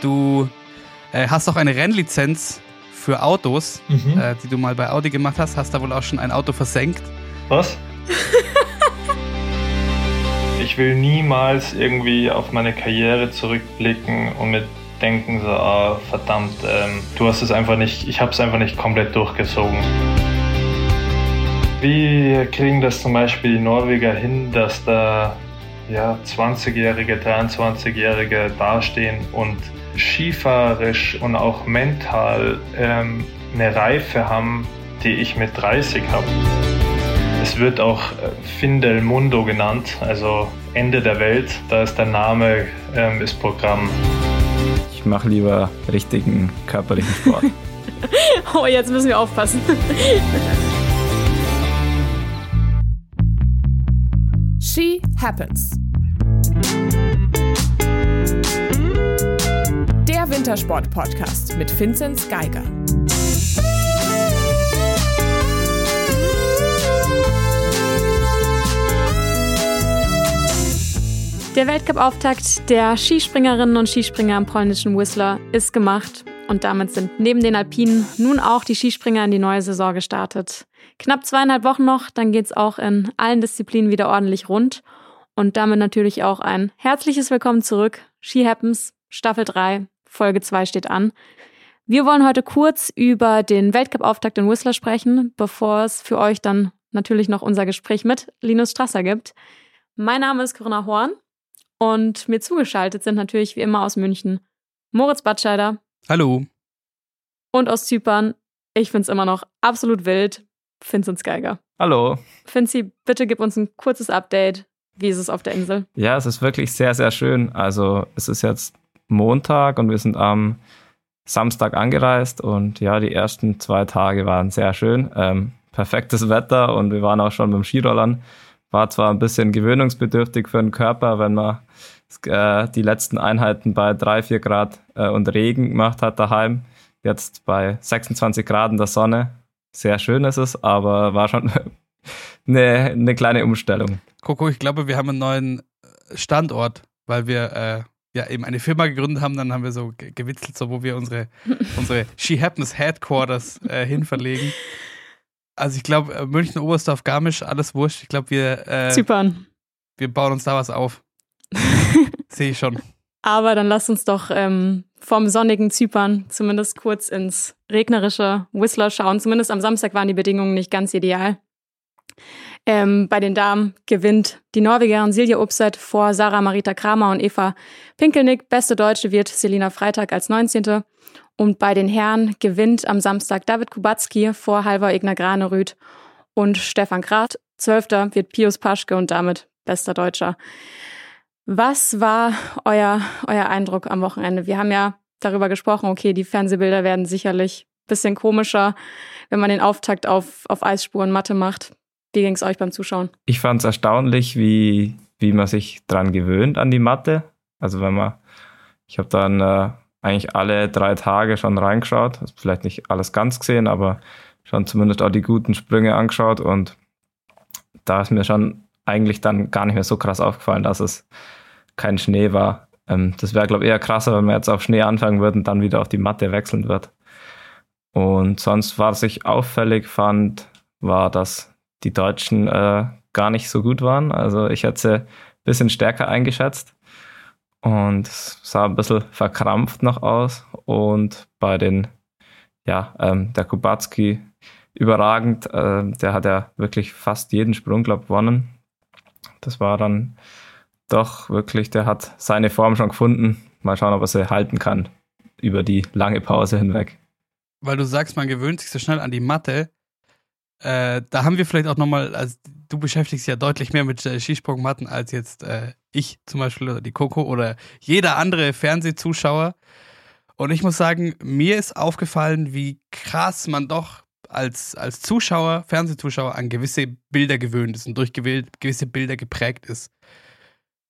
du äh, hast auch eine Rennlizenz für Autos, mhm. äh, die du mal bei Audi gemacht hast. Hast da wohl auch schon ein Auto versenkt. Was? ich will niemals irgendwie auf meine Karriere zurückblicken und mit denken so, ah, verdammt, ähm, du hast es einfach nicht, ich habe es einfach nicht komplett durchgezogen. Wie kriegen das zum Beispiel die Norweger hin, dass da ja, 20-Jährige, 23-Jährige dastehen und skifahrerisch und auch mental ähm, eine Reife haben, die ich mit 30 habe. Es wird auch äh, Fin del Mundo genannt, also Ende der Welt. Da ist der Name ähm, ist Programm. Ich mache lieber richtigen körperlichen Sport. oh, jetzt müssen wir aufpassen. She Happens. Wintersport-Podcast mit Vinzenz Geiger. Der Weltcup-Auftakt der Skispringerinnen und Skispringer im polnischen Whistler ist gemacht und damit sind neben den Alpinen nun auch die Skispringer in die neue Saison gestartet. Knapp zweieinhalb Wochen noch, dann geht's auch in allen Disziplinen wieder ordentlich rund. Und damit natürlich auch ein herzliches Willkommen zurück. Ski Happens, Staffel 3, Folge 2 steht an. Wir wollen heute kurz über den Weltcup-Auftakt in Whistler sprechen, bevor es für euch dann natürlich noch unser Gespräch mit Linus Strasser gibt. Mein Name ist Corinna Horn und mir zugeschaltet sind natürlich wie immer aus München Moritz Batscheider. Hallo. Und aus Zypern, ich find's immer noch absolut wild, Vincent Geiger. Hallo. Finzi, bitte gib uns ein kurzes Update. Wie ist es auf der Insel? Ja, es ist wirklich sehr, sehr schön. Also es ist jetzt Montag und wir sind am Samstag angereist und ja, die ersten zwei Tage waren sehr schön. Ähm, perfektes Wetter und wir waren auch schon beim Skirollern. War zwar ein bisschen gewöhnungsbedürftig für den Körper, wenn man äh, die letzten Einheiten bei drei, vier Grad äh, und Regen gemacht hat daheim. Jetzt bei 26 Grad in der Sonne sehr schön ist es, aber war schon eine, eine kleine Umstellung. Coco, ich glaube, wir haben einen neuen Standort, weil wir äh, ja eben eine Firma gegründet haben. Dann haben wir so gewitzelt, so wo wir unsere, unsere She Happens Headquarters äh, hin verlegen. Also ich glaube, äh, München, Oberstdorf, Garmisch, alles wurscht. Ich glaube, wir äh, Zypern. Wir bauen uns da was auf. Sehe ich schon. Aber dann lasst uns doch ähm, vom sonnigen Zypern zumindest kurz ins regnerische Whistler schauen. Zumindest am Samstag waren die Bedingungen nicht ganz ideal. Ähm, bei den Damen gewinnt die Norwegerin Silja Upset vor Sarah Marita Kramer und Eva Pinkelnick. Beste Deutsche wird Selina Freitag als 19. Und bei den Herren gewinnt am Samstag David Kubacki vor Halvor Egner Granerüth und Stefan Krath. Zwölfter wird Pius Paschke und damit bester Deutscher. Was war euer, euer Eindruck am Wochenende? Wir haben ja darüber gesprochen, okay, die Fernsehbilder werden sicherlich bisschen komischer, wenn man den Auftakt auf, auf Eisspuren Matte macht. Wie ging es euch beim Zuschauen? Ich fand es erstaunlich, wie, wie man sich dran gewöhnt an die Matte. Also wenn man, ich habe dann äh, eigentlich alle drei Tage schon reingeschaut, vielleicht nicht alles ganz gesehen, aber schon zumindest auch die guten Sprünge angeschaut und da ist mir schon eigentlich dann gar nicht mehr so krass aufgefallen, dass es kein Schnee war. Ähm, das wäre, glaube ich, eher krasser, wenn wir jetzt auf Schnee anfangen würden und dann wieder auf die Matte wechseln wird. Und sonst, was ich auffällig fand, war, dass die Deutschen äh, gar nicht so gut waren. Also ich hätte sie ein bisschen stärker eingeschätzt. Und sah ein bisschen verkrampft noch aus. Und bei den, ja, ähm, der Kubacki überragend. Äh, der hat ja wirklich fast jeden Sprung, glaube ich, gewonnen. Das war dann doch wirklich, der hat seine Form schon gefunden. Mal schauen, ob er sie halten kann über die lange Pause hinweg. Weil du sagst, man gewöhnt sich so schnell an die Matte. Äh, da haben wir vielleicht auch nochmal, also du beschäftigst ja deutlich mehr mit äh, Skisprungmatten als jetzt äh, ich zum Beispiel oder die Coco oder jeder andere Fernsehzuschauer. Und ich muss sagen, mir ist aufgefallen, wie krass man doch als, als Zuschauer, Fernsehzuschauer an gewisse Bilder gewöhnt ist und durch gewisse Bilder geprägt ist.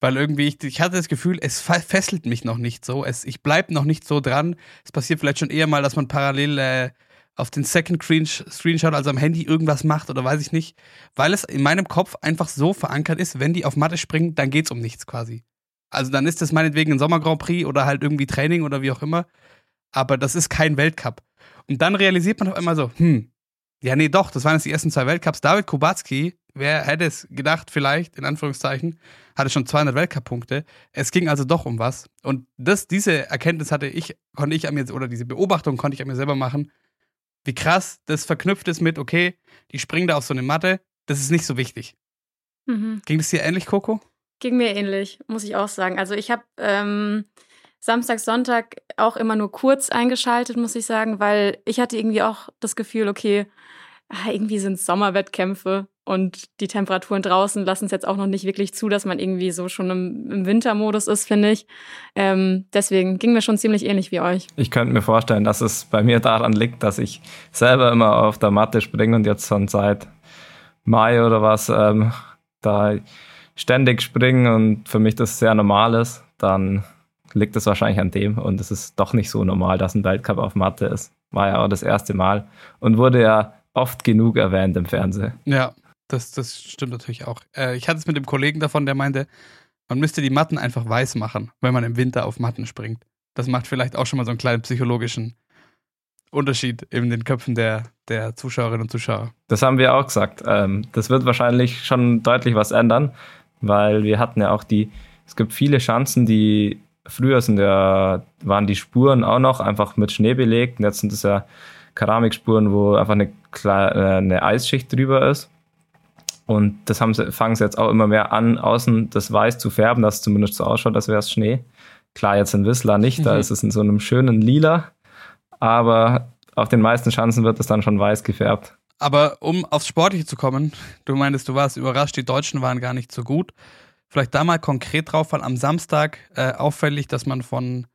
Weil irgendwie, ich, ich hatte das Gefühl, es fesselt mich noch nicht so. Es, ich bleibe noch nicht so dran. Es passiert vielleicht schon eher mal, dass man parallel äh, auf den Second Screenshot, also am Handy, irgendwas macht oder weiß ich nicht. Weil es in meinem Kopf einfach so verankert ist, wenn die auf Matte springen, dann geht's um nichts quasi. Also dann ist das meinetwegen ein Sommer Grand Prix oder halt irgendwie Training oder wie auch immer. Aber das ist kein Weltcup. Und dann realisiert man auf einmal so, hm, ja, nee, doch, das waren jetzt die ersten zwei Weltcups. David Kubacki, wer hätte es gedacht, vielleicht, in Anführungszeichen, hatte schon 200 Weltcup-Punkte. Es ging also doch um was. Und das, diese Erkenntnis hatte ich, konnte ich an mir, oder diese Beobachtung konnte ich an mir selber machen, wie krass das verknüpft ist mit, okay, die springen da auf so eine Matte, das ist nicht so wichtig. Mhm. Ging das dir ähnlich, Coco? Ging mir ähnlich, muss ich auch sagen. Also ich habe ähm, Samstag, Sonntag auch immer nur kurz eingeschaltet, muss ich sagen, weil ich hatte irgendwie auch das Gefühl, okay, ah, irgendwie sind es Sommerwettkämpfe und die Temperaturen draußen lassen es jetzt auch noch nicht wirklich zu, dass man irgendwie so schon im, im Wintermodus ist, finde ich. Ähm, deswegen ging mir schon ziemlich ähnlich wie euch. Ich könnte mir vorstellen, dass es bei mir daran liegt, dass ich selber immer auf der Matte springe und jetzt schon seit Mai oder was ähm, da ständig springen und für mich das sehr normal ist, dann liegt es wahrscheinlich an dem und es ist doch nicht so normal, dass ein Weltcup auf Matte ist. War ja auch das erste Mal und wurde ja oft genug erwähnt im Fernsehen. Ja, das, das stimmt natürlich auch. Äh, ich hatte es mit dem Kollegen davon, der meinte, man müsste die Matten einfach weiß machen, wenn man im Winter auf Matten springt. Das macht vielleicht auch schon mal so einen kleinen psychologischen Unterschied in den Köpfen der, der Zuschauerinnen und Zuschauer. Das haben wir auch gesagt. Ähm, das wird wahrscheinlich schon deutlich was ändern, weil wir hatten ja auch die, es gibt viele Chancen, die früher sind ja, waren die Spuren auch noch einfach mit Schnee belegt und jetzt sind es ja Keramikspuren, wo einfach eine, äh, eine Eisschicht drüber ist. Und das haben sie, fangen sie jetzt auch immer mehr an, außen das Weiß zu färben, dass es zumindest so ausschaut, als wäre es Schnee. Klar, jetzt in Whistler nicht, da mhm. ist es in so einem schönen Lila, aber auf den meisten Chancen wird es dann schon weiß gefärbt. Aber um aufs Sportliche zu kommen, du meintest, du warst überrascht, die Deutschen waren gar nicht so gut. Vielleicht da mal konkret drauf, weil am Samstag äh, auffällig, dass man von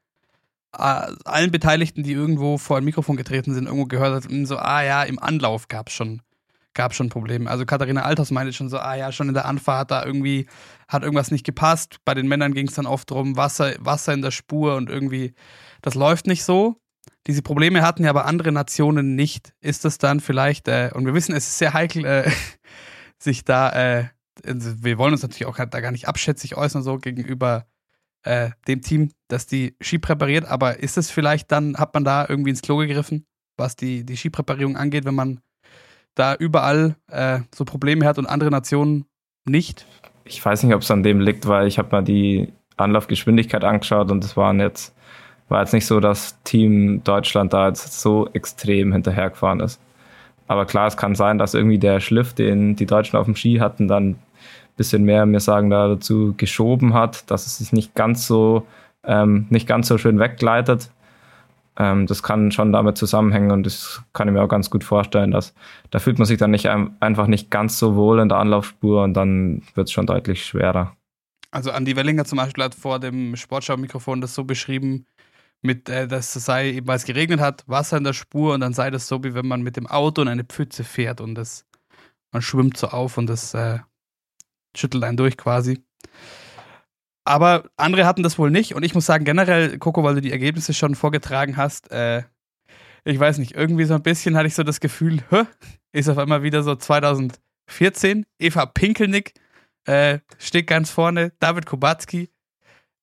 äh, allen Beteiligten, die irgendwo vor ein Mikrofon getreten sind, irgendwo gehört hat, so, ah ja, im Anlauf gab es schon, gab schon Probleme. Also Katharina Althaus meinte schon so, ah ja, schon in der Anfahrt da irgendwie hat irgendwas nicht gepasst. Bei den Männern ging es dann oft darum, Wasser, Wasser in der Spur und irgendwie, das läuft nicht so. Diese Probleme hatten ja aber andere Nationen nicht. Ist das dann vielleicht, äh, und wir wissen, es ist sehr heikel, äh, sich da, äh, also wir wollen uns natürlich auch da gar nicht abschätzig äußern, so gegenüber äh, dem Team, das die Ski präpariert, aber ist es vielleicht dann, hat man da irgendwie ins Klo gegriffen, was die, die Skipräparierung angeht, wenn man da überall äh, so Probleme hat und andere Nationen nicht? Ich weiß nicht, ob es an dem liegt, weil ich habe mal die Anlaufgeschwindigkeit angeschaut und es waren jetzt, war jetzt nicht so, dass Team Deutschland da jetzt so extrem hinterhergefahren ist. Aber klar, es kann sein, dass irgendwie der Schliff, den die Deutschen auf dem Ski hatten, dann bisschen mehr, mir sagen, da dazu geschoben hat, dass es sich nicht ganz so, ähm, nicht ganz so schön weggleitet. Ähm, das kann schon damit zusammenhängen und das kann ich mir auch ganz gut vorstellen, dass da fühlt man sich dann nicht einfach nicht ganz so wohl in der Anlaufspur und dann wird es schon deutlich schwerer. Also Andi Wellinger zum Beispiel hat vor dem Sportschau-Mikrofon das so beschrieben, mit, äh, dass es sei, weil es geregnet hat, Wasser in der Spur und dann sei das so, wie wenn man mit dem Auto in eine Pfütze fährt und das, man schwimmt so auf und das äh, schüttelt einen durch quasi. Aber andere hatten das wohl nicht und ich muss sagen, generell, Coco, weil du die Ergebnisse schon vorgetragen hast, äh, ich weiß nicht, irgendwie so ein bisschen hatte ich so das Gefühl, hä, ist auf einmal wieder so 2014. Eva Pinkelnick äh, steht ganz vorne, David Kubacki.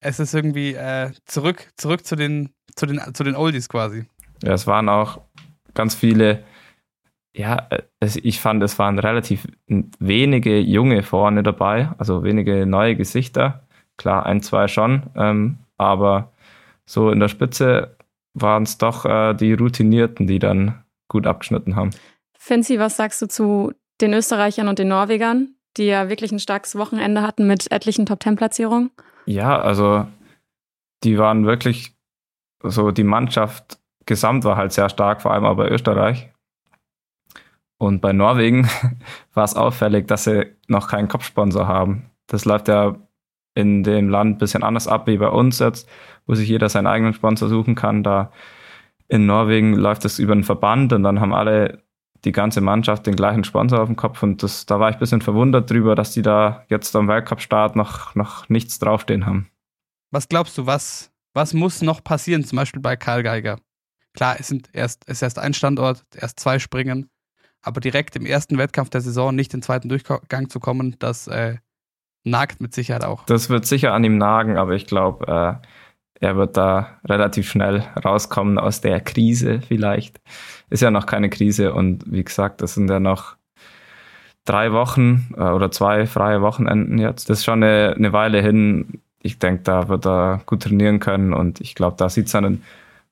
Es ist irgendwie äh, zurück, zurück zu den, zu, den, zu den Oldies quasi. Ja, es waren auch ganz viele ja, äh, ich fand, es waren relativ wenige Junge vorne dabei, also wenige neue Gesichter. Klar, ein, zwei schon, ähm, aber so in der Spitze waren es doch äh, die Routinierten, die dann gut abgeschnitten haben. Finzi, was sagst du zu den Österreichern und den Norwegern, die ja wirklich ein starkes Wochenende hatten mit etlichen Top-10-Platzierungen? Ja, also die waren wirklich, so die Mannschaft gesamt war halt sehr stark, vor allem auch bei Österreich. Und bei Norwegen war es auffällig, dass sie noch keinen Kopfsponsor haben. Das läuft ja in dem Land ein bisschen anders ab wie bei uns jetzt, wo sich jeder seinen eigenen Sponsor suchen kann. Da in Norwegen läuft es über einen Verband und dann haben alle die ganze Mannschaft den gleichen Sponsor auf dem Kopf und das, da war ich ein bisschen verwundert drüber, dass die da jetzt am Weltcup-Start noch, noch nichts draufstehen haben. Was glaubst du, was, was muss noch passieren, zum Beispiel bei Karl Geiger? Klar, es sind erst, es ist erst ein Standort, erst zwei Springen aber direkt im ersten Wettkampf der Saison nicht in den zweiten Durchgang zu kommen, das äh, nagt mit Sicherheit auch. Das wird sicher an ihm nagen, aber ich glaube, äh, er wird da relativ schnell rauskommen aus der Krise vielleicht. Ist ja noch keine Krise und wie gesagt, das sind ja noch drei Wochen äh, oder zwei freie Wochenenden jetzt. Das ist schon eine, eine Weile hin. Ich denke, da wird er gut trainieren können und ich glaube, da sieht seinen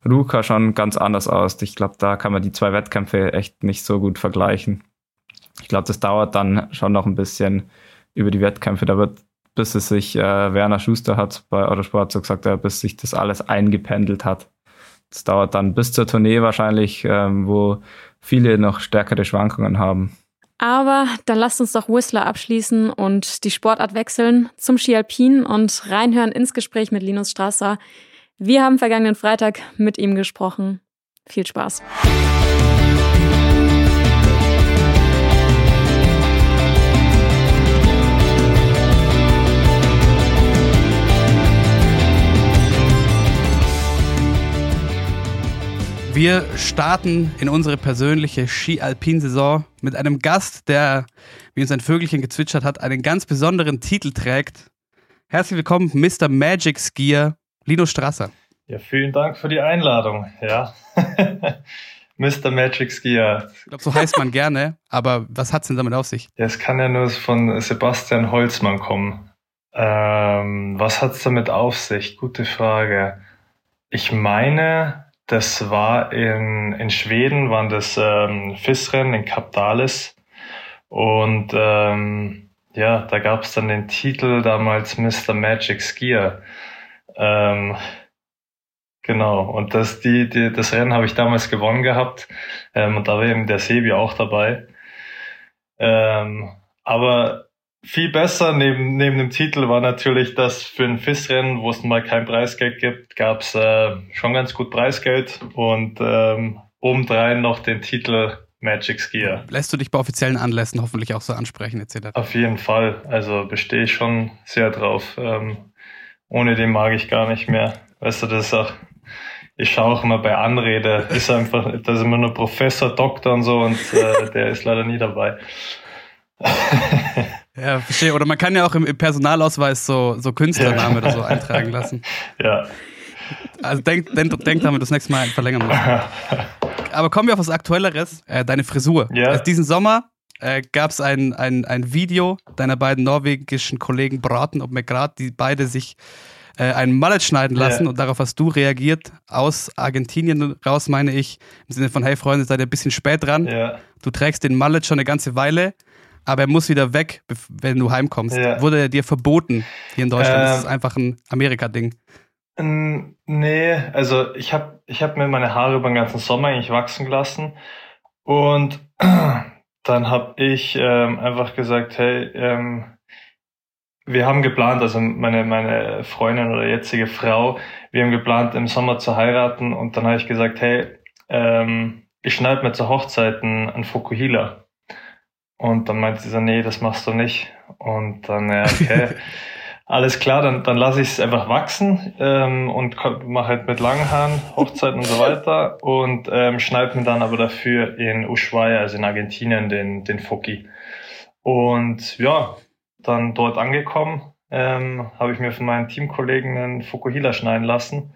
Ruka schon ganz anders aus. Ich glaube, da kann man die zwei Wettkämpfe echt nicht so gut vergleichen. Ich glaube, das dauert dann schon noch ein bisschen über die Wettkämpfe. Da wird, bis es sich, äh, Werner Schuster hat bei Eurosport so gesagt, äh, bis sich das alles eingependelt hat. Das dauert dann bis zur Tournee wahrscheinlich, ähm, wo viele noch stärkere Schwankungen haben. Aber dann lasst uns doch Whistler abschließen und die Sportart wechseln zum Ski Alpin und reinhören ins Gespräch mit Linus Strasser. Wir haben vergangenen Freitag mit ihm gesprochen. Viel Spaß. Wir starten in unsere persönliche Ski-Alpin-Saison mit einem Gast, der, wie uns ein Vögelchen gezwitschert hat, einen ganz besonderen Titel trägt. Herzlich willkommen, Mr. Magic Skier, Lino Strasser. Ja, vielen Dank für die Einladung. Ja. Mr. Magic Skier. Ich glaube, so heißt man gerne, aber was hat es denn damit auf sich? Ja, es kann ja nur von Sebastian Holzmann kommen. Ähm, was hat es damit auf sich? Gute Frage. Ich meine, das war in, in Schweden, waren das ähm, FIS-Rennen in Kapdalis. Und ähm, ja, da gab es dann den Titel damals Mr. Magic Skier. Ähm, genau, und das, die, die, das Rennen habe ich damals gewonnen gehabt. Ähm, und da war eben der Sebi auch dabei. Ähm, aber viel besser neben, neben dem Titel war natürlich, dass für ein FIS-Rennen, wo es mal kein Preisgeld gibt, gab es äh, schon ganz gut Preisgeld und ähm, obendrein noch den Titel Magic Skier. Lässt du dich bei offiziellen Anlässen hoffentlich auch so ansprechen etc.? Auf jeden Fall. Also bestehe ich schon sehr drauf. Ähm, ohne den mag ich gar nicht mehr. Weißt du, das ist auch, ich schaue auch immer bei Anrede, ist einfach, da ist immer nur Professor, Doktor und so und äh, der ist leider nie dabei. ja, verstehe. Oder man kann ja auch im, Personalausweis so, so Künstlername oder so eintragen lassen. Ja. Also denk, denk, denk damit das nächste Mal verlängern musst. Aber kommen wir auf was Aktuelleres. Äh, deine Frisur. Ja. Also diesen Sommer äh, gab es ein, ein, ein Video deiner beiden norwegischen Kollegen Braten und McGrath, die beide sich äh, einen Mallet schneiden lassen Ja. und darauf hast du reagiert, aus Argentinien raus, meine ich, im Sinne von, hey Freunde, seid ihr ein bisschen spät dran, Ja. du trägst den Mallet schon eine ganze Weile, aber er muss wieder weg, wenn du heimkommst. Ja. Wurde er dir verboten hier in Deutschland? Ähm, das ist einfach ein Amerika-Ding. Ähm, Nee, also ich habe ich hab mir meine Haare über den ganzen Sommer eigentlich wachsen lassen und dann habe ich ähm, einfach gesagt, hey, ähm, wir haben geplant, also meine, meine Freundin oder jetzige Frau, wir haben geplant, im Sommer zu heiraten und dann habe ich gesagt, hey, ähm, ich schneide mir zur Hochzeit einen, einen Fukuhila. Und dann meinte sie so, nee, das machst du nicht. Und dann, ja, okay. Alles klar, dann, dann lasse ich es einfach wachsen ähm, und mache halt mit langen Haaren Hochzeiten und so weiter und ähm, schneide mir dann aber dafür in Ushuaia, also in Argentinien, den, den Foki. Und ja, dann dort angekommen, ähm, habe ich mir von meinen Teamkollegen einen Fukuhila schneiden lassen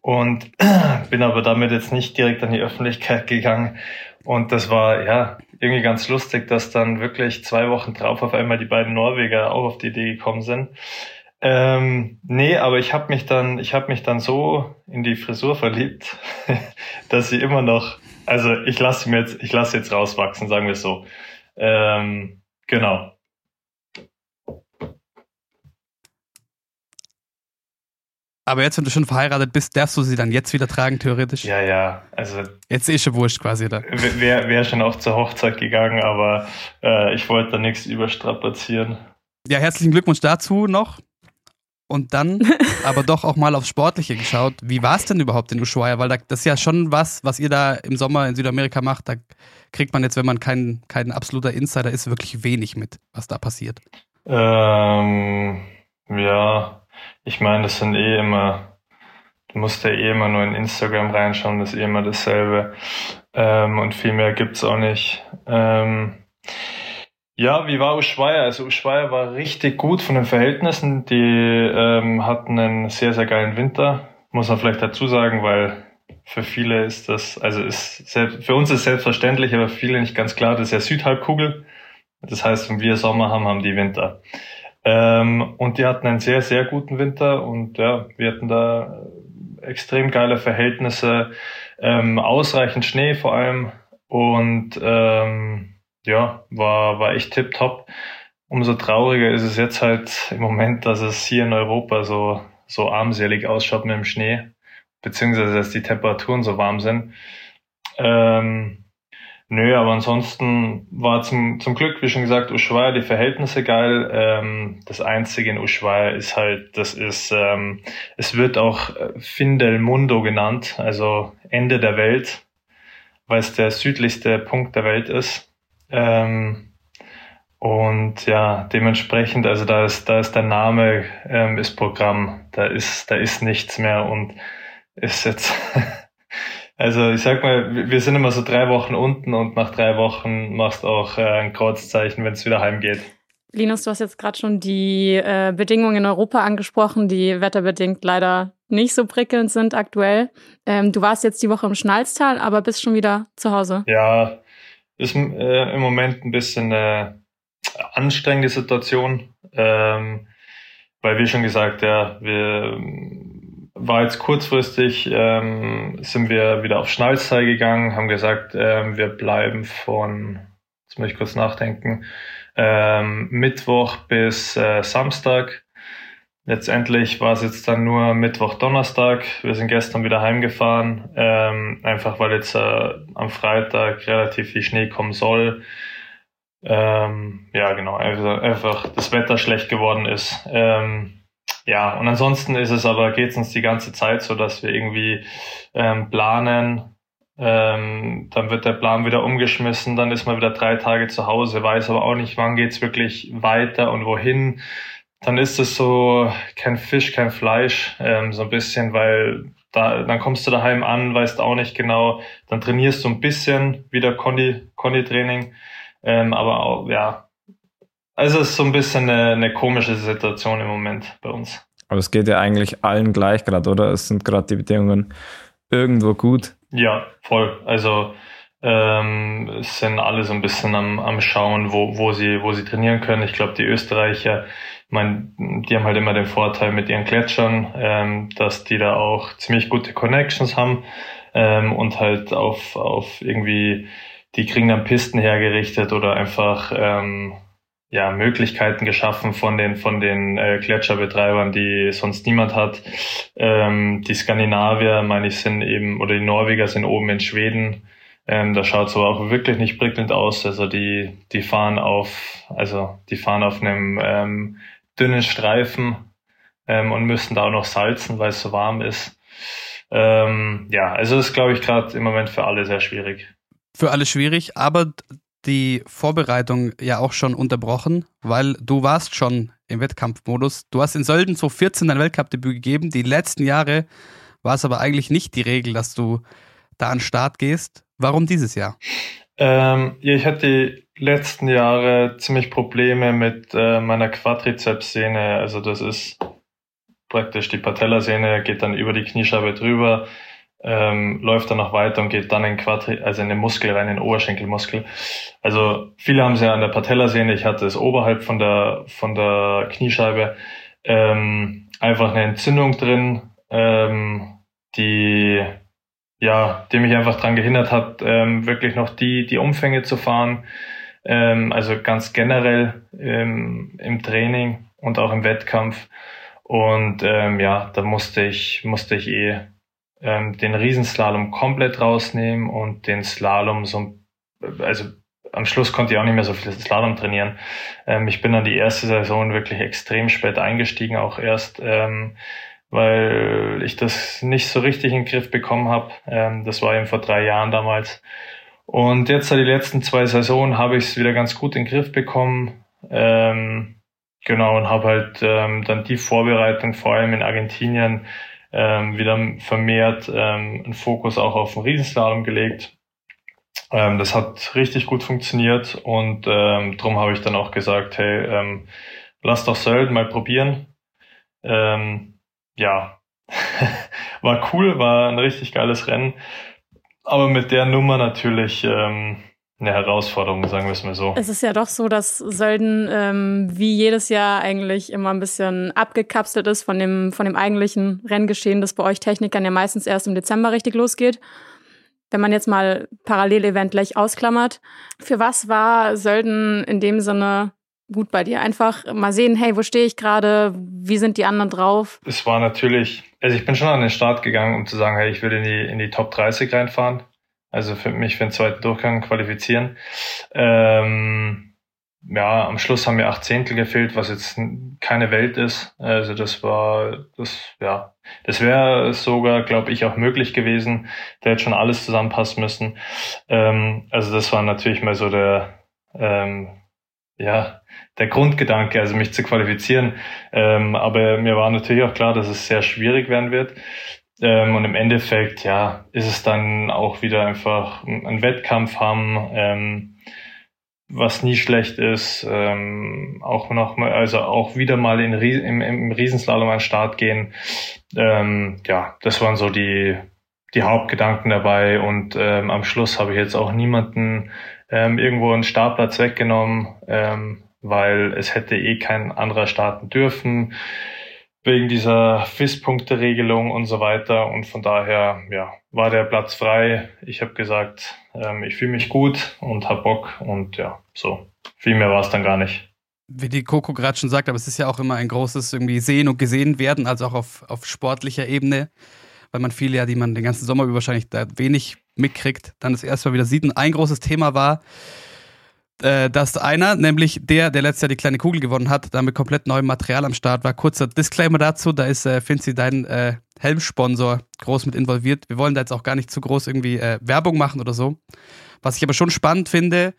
und bin aber damit jetzt nicht direkt an die Öffentlichkeit gegangen. Und das war ja irgendwie ganz lustig, dass dann wirklich zwei Wochen drauf auf einmal die beiden Norweger auch auf die Idee gekommen sind. Ähm, nee, aber ich habe mich dann, ich habe mich dann so in die Frisur verliebt, dass sie immer noch, also ich lasse mir jetzt, ich lasse jetzt rauswachsen, sagen wir es so. Ähm, genau. Aber jetzt, wenn du schon verheiratet bist, darfst du sie dann jetzt wieder tragen, theoretisch? Ja, ja, also Jetzt ist schon wurscht quasi, oder? wäre wär schon auch zur Hochzeit gegangen, aber äh, ich wollte da nichts überstrapazieren. Ja, herzlichen Glückwunsch dazu noch. Und dann aber doch auch mal aufs Sportliche geschaut. Wie war es denn überhaupt in Ushuaia? Weil da, das ist ja schon was, was ihr da im Sommer in Südamerika macht. Da kriegt man jetzt, wenn man kein, kein absoluter Insider ist, wirklich wenig mit, was da passiert. Ähm, ja, ich meine, das sind eh immer, du musst ja eh immer nur in Instagram reinschauen, das ist eh immer dasselbe. Ähm, und viel mehr gibt's auch nicht. Ähm, Ja, wie war Ushuaia? Also Ushuaia war richtig gut von den Verhältnissen. Die ähm, hatten einen sehr, sehr geilen Winter. Muss man vielleicht dazu sagen, weil für viele ist das, also ist für uns ist selbstverständlich, aber für viele nicht ganz klar, das ist ja Südhalbkugel. Das heißt, wenn wir Sommer haben, haben die Winter. Ähm, und die hatten einen sehr, sehr guten Winter und ja, wir hatten da extrem geile Verhältnisse, ähm, ausreichend Schnee vor allem und ähm, ja, war, war echt tipptopp. Umso trauriger ist es jetzt halt im Moment, dass es hier in Europa so, so armselig ausschaut mit dem Schnee, beziehungsweise dass die Temperaturen so warm sind. Ähm, nö, aber ansonsten war zum, zum Glück, wie schon gesagt, Ushuaia die Verhältnisse geil. Ähm, das Einzige in Ushuaia ist halt, das ist, ähm, es wird auch äh, Fin Mundo genannt, also Ende der Welt, weil es der südlichste Punkt der Welt ist. Ähm, und ja, dementsprechend, also da ist, da ist der Name, ähm, ist Programm, da ist, da ist nichts mehr und ist jetzt, also ich sag mal, wir sind immer so drei Wochen unten und nach drei Wochen machst auch äh, ein Kreuzzeichen, wenn es wieder heimgeht. Linus, du hast jetzt gerade schon die äh, Bedingungen in Europa angesprochen, die wetterbedingt leider nicht so prickelnd sind aktuell. Ähm, du warst jetzt die Woche im Schnalztal, aber bist schon wieder zu Hause. Ja, ist äh, im Moment ein bisschen eine anstrengende Situation, ähm, weil wie schon gesagt, ja, wir war jetzt kurzfristig, ähm, sind wir wieder auf Schnalzteil gegangen, haben gesagt, ähm, wir bleiben von, jetzt muss ich kurz nachdenken, ähm, Mittwoch bis äh, Samstag Letztendlich war es jetzt dann nur Mittwoch, Donnerstag. Wir sind gestern wieder heimgefahren, ähm, einfach weil jetzt äh, am Freitag relativ viel Schnee kommen soll. Ähm, ja, genau, einfach, einfach das Wetter schlecht geworden ist. Ähm, ja, und ansonsten ist es aber, geht es uns die ganze Zeit so, dass wir irgendwie ähm, planen, ähm, dann wird der Plan wieder umgeschmissen, dann ist man wieder drei Tage zu Hause, weiß aber auch nicht, wann geht's wirklich weiter und wohin. Dann ist es so kein Fisch, kein Fleisch, ähm, so ein bisschen, weil da, dann kommst du daheim an, weißt auch nicht genau, dann trainierst du ein bisschen wieder Condi-Training, ähm, aber auch, ja, also es ist so ein bisschen eine, eine komische Situation im Moment bei uns. Aber es geht ja eigentlich allen gleich gerade, oder? Es sind gerade die Bedingungen irgendwo gut. Ja, voll. Also ähm, es sind alle so ein bisschen am, am Schauen, wo, wo, sie, wo sie trainieren können. Ich glaube, die Österreicher meine, die haben halt immer den Vorteil mit ihren Gletschern, ähm, dass die da auch ziemlich gute Connections haben ähm, und halt auf, auf irgendwie, die kriegen dann Pisten hergerichtet oder einfach ähm, ja, Möglichkeiten geschaffen von den, von den äh, Gletscherbetreibern, die sonst niemand hat. Ähm, die Skandinavier, meine ich, sind eben, oder die Norweger sind oben in Schweden. Ähm, da schaut es aber auch wirklich nicht prickelnd aus. Also die, die fahren auf, also die fahren auf einem ähm, dünnen Streifen ähm, und müssen da auch noch salzen, weil es so warm ist. Ähm, ja, also ist, glaube ich, gerade im Moment für alle sehr schwierig. Für alle schwierig, aber die Vorbereitung ja auch schon unterbrochen, weil du warst schon im Wettkampfmodus. Du hast in Sölden 2014 dein Weltcup-Debüt gegeben. Die letzten Jahre war es aber eigentlich nicht die Regel, dass du da an den Start gehst. Warum dieses Jahr? Ähm, ich hatte die letzten Jahre ziemlich Probleme mit äh, meiner Quadrizepssehne. Also das ist praktisch die Patellasehne, geht dann über die Kniescheibe drüber, ähm, läuft dann noch weiter und geht dann in Quadri also in den Muskel rein, in den Oberschenkelmuskel. Also viele haben es ja an der Patellasehne, ich hatte es oberhalb von der von der Kniescheibe. Ähm, einfach eine Entzündung drin, ähm, die ja, die mich einfach daran gehindert hat, ähm, wirklich noch die, die Umfänge zu fahren. Ähm, also ganz generell ähm, im Training und auch im Wettkampf. Und ähm, ja, da musste ich, musste ich eh ähm, den Riesenslalom komplett rausnehmen und den Slalom so, also am Schluss konnte ich auch nicht mehr so viel Slalom trainieren. Ähm, ich bin dann die erste Saison wirklich extrem spät eingestiegen, auch erst ähm, weil ich das nicht so richtig in den Griff bekommen habe. Ähm, das war eben vor drei Jahren damals. Und jetzt die letzten zwei Saisonen habe ich es wieder ganz gut in den Griff bekommen. Ähm, genau, und habe halt ähm, dann die Vorbereitung, vor allem in Argentinien, ähm, wieder vermehrt ähm, einen Fokus auch auf den Riesenslalom gelegt. Ähm, das hat richtig gut funktioniert und ähm, darum habe ich dann auch gesagt, hey, ähm, lass doch Sölden mal probieren. Ähm, ja, war cool, war ein richtig geiles Rennen, aber mit der Nummer natürlich ähm, eine Herausforderung, sagen wir es mal so. Es ist ja doch so, dass Sölden ähm, wie jedes Jahr eigentlich immer ein bisschen abgekapselt ist von dem, von dem eigentlichen Renngeschehen, das bei euch Technikern ja meistens erst im Dezember richtig losgeht. Wenn man jetzt mal Parallelevent gleich ausklammert, für was war Sölden in dem Sinne gut bei dir? Einfach mal sehen, hey, wo stehe ich gerade? Wie sind die anderen drauf? Es war natürlich, also ich bin schon an den Start gegangen, um zu sagen, hey, ich will in die, in die Top 30 reinfahren. Also für mich für den zweiten Durchgang qualifizieren. Ähm, ja, am Schluss haben mir acht Zehntel gefehlt, was jetzt keine Welt ist. Also das war, das, ja, das wäre sogar, glaube ich, auch möglich gewesen. Da hätte schon alles zusammenpassen müssen. Ähm, also das war natürlich mal so der, ähm, ja, der Grundgedanke, also mich zu qualifizieren. Ähm, aber mir war natürlich auch klar, dass es sehr schwierig werden wird. Ähm, und im Endeffekt, ja, ist es dann auch wieder einfach ein Wettkampf haben, ähm, was nie schlecht ist. Ähm, auch noch mal, also auch wieder mal in, im, im Riesenslalom an den Start gehen. Ähm, ja, das waren so die, die Hauptgedanken dabei. Und ähm, am Schluss habe ich jetzt auch niemanden ähm, irgendwo einen Startplatz weggenommen, weil es hätte eh kein anderer starten dürfen wegen dieser FIS-Punkte-Regelung und so weiter. Und von daher ja, war der Platz frei. Ich habe gesagt, ähm, ich fühle mich gut und hab Bock und ja, so. Viel mehr war es dann gar nicht. Wie die Coco gerade schon sagt, aber es ist ja auch immer ein großes irgendwie sehen und gesehen werden, also auch auf, auf sportlicher Ebene, weil man viele ja, die man den ganzen Sommer über wahrscheinlich da wenig mitkriegt, dann das erste Mal wieder sieht. Und ein großes Thema war, äh, dass einer, nämlich der, der letztes Jahr die kleine Kugel gewonnen hat, damit komplett neuem Material am Start war. Kurzer Disclaimer dazu, da ist äh, Finzi dein äh, Helmsponsor groß mit involviert. Wir wollen da jetzt auch gar nicht zu groß irgendwie äh, Werbung machen oder so. Was ich aber schon spannend finde,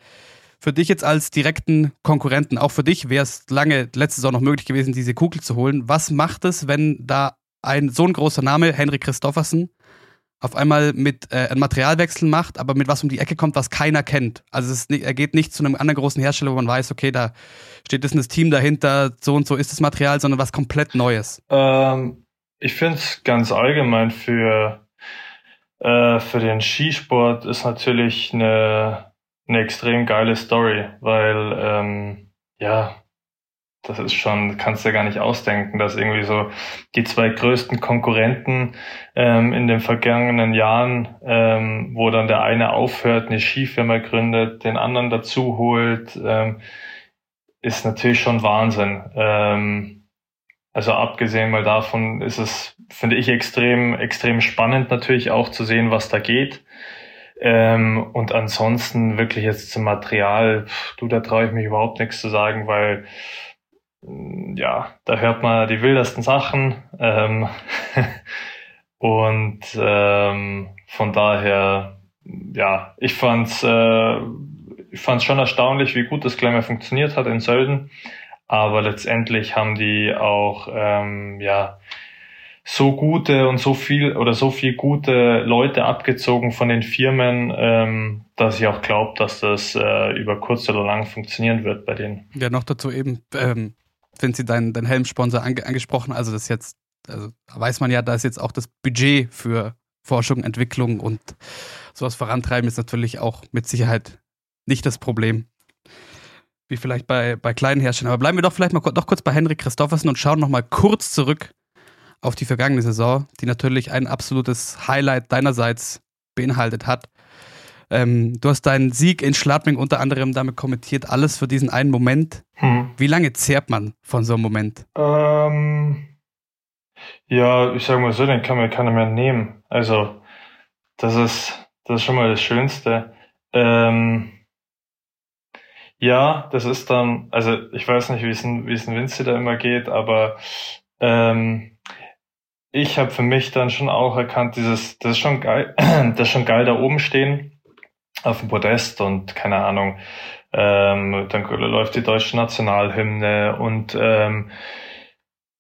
für dich jetzt als direkten Konkurrenten, auch für dich wäre es lange letzte Saison noch möglich gewesen, diese Kugel zu holen. Was macht es, wenn da ein so ein großer Name, Henrik Christoffersen, auf einmal mit äh, einen Materialwechsel macht, aber mit was um die Ecke kommt, was keiner kennt. Also es ist, er geht nicht zu einem anderen großen Hersteller, wo man weiß, okay, da steht das, das Team dahinter, so und so ist das Material, sondern was komplett Neues. Ähm, ich finde es ganz allgemein für, äh, für den Skisport ist natürlich eine, eine extrem geile Story, weil ähm, ja, das ist schon, kannst du ja gar nicht ausdenken, dass irgendwie so die zwei größten Konkurrenten ähm, in den vergangenen Jahren, ähm, wo dann der eine aufhört, eine Skifirma gründet, den anderen dazu holt, ähm, ist natürlich schon Wahnsinn. Ähm, also abgesehen mal davon ist es, finde ich, extrem, extrem spannend natürlich auch zu sehen, was da geht. Ähm, und ansonsten wirklich jetzt zum Material, du, da traue ich mich überhaupt nichts zu sagen, weil ja, da hört man die wildesten Sachen. Ähm, und ähm, von daher, ja, ich fand's, äh, ich fand's schon erstaunlich, wie gut das Glamour funktioniert hat in Sölden. Aber letztendlich haben die auch, ähm, ja, so gute und so viel oder so viel gute Leute abgezogen von den Firmen, ähm, dass ich auch glaube, dass das äh, über kurz oder lang funktionieren wird bei denen. Ja, noch dazu eben, ähm, Vinci, dein, dein Helmsponsor ange angesprochen. Also das jetzt, also weiß man ja, da ist jetzt auch das Budget für Forschung, Entwicklung und sowas vorantreiben ist natürlich auch mit Sicherheit nicht das Problem. Wie vielleicht bei, bei kleinen Herstellern. Aber bleiben wir doch vielleicht mal noch kurz bei Henrik Christoffersen und schauen noch mal kurz zurück auf die vergangene Saison, die natürlich ein absolutes Highlight deinerseits beinhaltet hat. Ähm, du hast deinen Sieg in Schladming unter anderem damit kommentiert, alles für diesen einen Moment. Hm. Wie lange zehrt man von so einem Moment? Ähm, ja, ich sag mal so, den kann mir keiner mehr nehmen. Also, das ist, das ist schon mal das Schönste. Ähm, ja, das ist dann, also ich weiß nicht, wie es ein, wie es ein Vinci da immer geht, aber ähm, ich habe für mich dann schon auch erkannt, dieses, das ist schon geil, das ist schon geil da oben stehen auf dem Podest und keine Ahnung, ähm, dann läuft die deutsche Nationalhymne und ähm,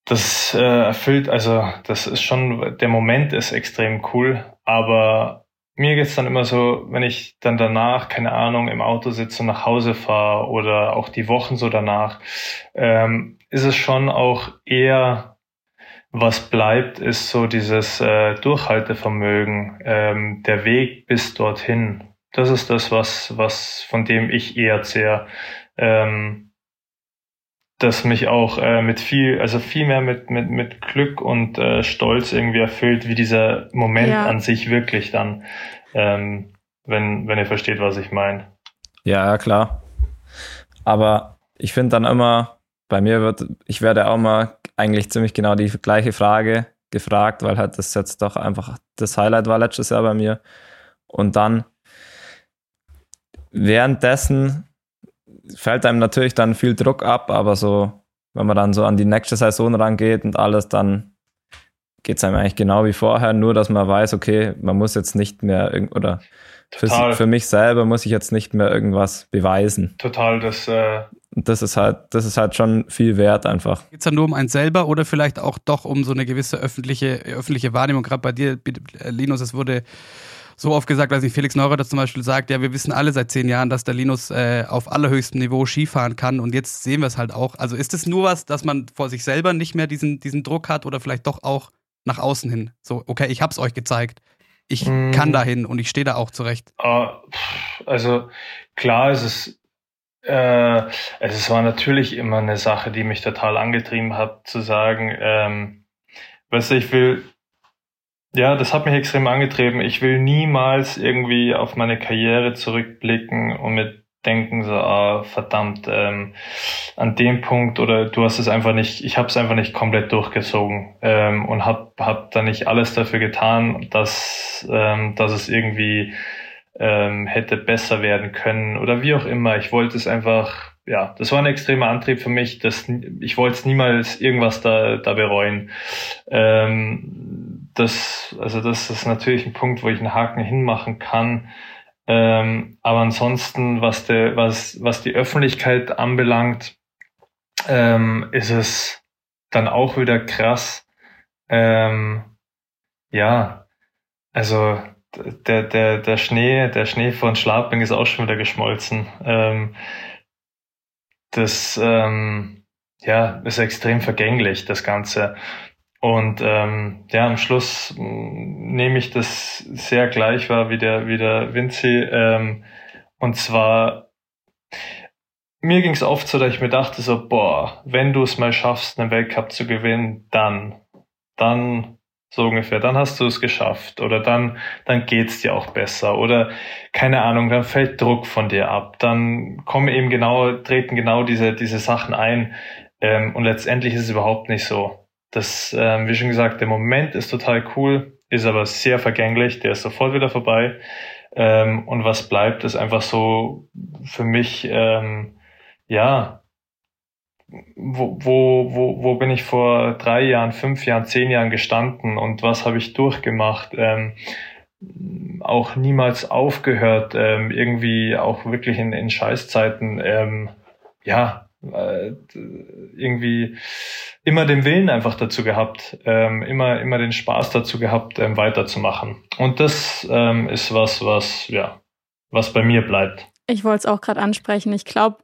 das äh, erfüllt, also das ist schon, der Moment ist extrem cool, aber mir geht's dann immer so, wenn ich dann danach, keine Ahnung, im Auto sitze und nach Hause fahre oder auch die Wochen so danach, ähm, ist es schon auch eher, was bleibt, ist so dieses äh, Durchhaltevermögen, ähm, der Weg bis dorthin. Das ist das, was, was von dem ich eher sehr ähm, das mich auch äh, mit viel, also viel mehr mit, mit, mit Glück und äh, Stolz irgendwie erfüllt, wie dieser Moment ja. an sich wirklich dann, ähm, wenn, wenn ihr versteht, was ich meine. Ja, klar. Aber ich finde dann immer, bei mir wird, ich werde auch mal eigentlich ziemlich genau die gleiche Frage gefragt, weil halt das jetzt doch einfach das Highlight war letztes Jahr bei mir. Und dann währenddessen fällt einem natürlich dann viel Druck ab, aber so, wenn man dann so an die nächste Saison rangeht und alles, dann geht es einem eigentlich genau wie vorher, nur dass man weiß, okay, man muss jetzt nicht mehr oder für, für, mich selber muss ich jetzt nicht mehr irgendwas beweisen. Total, das äh das ist halt, das ist halt schon viel wert einfach. Geht es dann nur um einen selber oder vielleicht auch doch um so eine gewisse öffentliche, öffentliche Wahrnehmung? Gerade bei dir, Linus, es wurde so oft gesagt, weiß nicht, Felix Neureuther zum Beispiel sagt, ja, wir wissen alle seit zehn Jahren, dass der Linus äh, auf allerhöchstem Niveau Skifahren kann und jetzt sehen wir es halt auch. Also ist es nur was, dass man vor sich selber nicht mehr diesen, diesen Druck hat oder vielleicht doch auch nach außen hin? So, okay, ich hab's euch gezeigt. Ich mm. kann dahin und ich stehe da auch zurecht. Ah, also klar ist es äh, es war natürlich immer eine Sache, die mich total angetrieben hat, zu sagen, ähm, weißt du, ich will ja, das hat mich extrem angetrieben. Ich will niemals irgendwie auf meine Karriere zurückblicken und mit denken so, ah, verdammt, ähm, an dem Punkt oder du hast es einfach nicht, ich habe es einfach nicht komplett durchgezogen ähm, und habe hab da nicht alles dafür getan, dass, ähm, dass es irgendwie ähm, hätte besser werden können oder wie auch immer. Ich wollte es einfach, ja, das war ein extremer Antrieb für mich. Dass, ich wollte es niemals irgendwas da, da bereuen. Ähm, das, also das ist natürlich ein Punkt, wo ich einen Haken hinmachen kann. Ähm, aber ansonsten, was, der, was, was die Öffentlichkeit anbelangt, ähm, ist es dann auch wieder krass. Ähm, ja, also der, der, der Schnee, der Schnee von Schlaping ist auch schon wieder geschmolzen. Ähm, das ähm, ja, ist extrem vergänglich, das Ganze. Und ähm, ja, am Schluss mm, nehme ich das sehr gleich wahr wie der, wie der Vinci. Ähm, und zwar, mir ging es oft so, dass ich mir dachte so, boah, wenn du es mal schaffst, einen Weltcup zu gewinnen, dann, dann so ungefähr, dann hast du es geschafft oder dann, dann geht's dir auch besser oder keine Ahnung, dann fällt Druck von dir ab, dann kommen eben genau, treten genau diese, diese Sachen ein ähm, und letztendlich ist es überhaupt nicht so. Das, ähm, wie schon gesagt, der Moment ist total cool, ist aber sehr vergänglich, der ist sofort wieder vorbei. Ähm, und was bleibt, ist einfach so für mich, ähm, ja, wo, wo, wo, wo bin ich vor drei Jahren, fünf Jahren, zehn Jahren gestanden und was habe ich durchgemacht? Ähm, auch niemals aufgehört, ähm, irgendwie auch wirklich in, in Scheißzeiten, ähm, ja, äh, irgendwie immer den Willen einfach dazu gehabt, ähm, immer, immer den Spaß dazu gehabt, ähm, weiterzumachen. Und das ähm, ist was, was, ja, was bei mir bleibt. Ich wollte es auch gerade ansprechen. Ich glaube,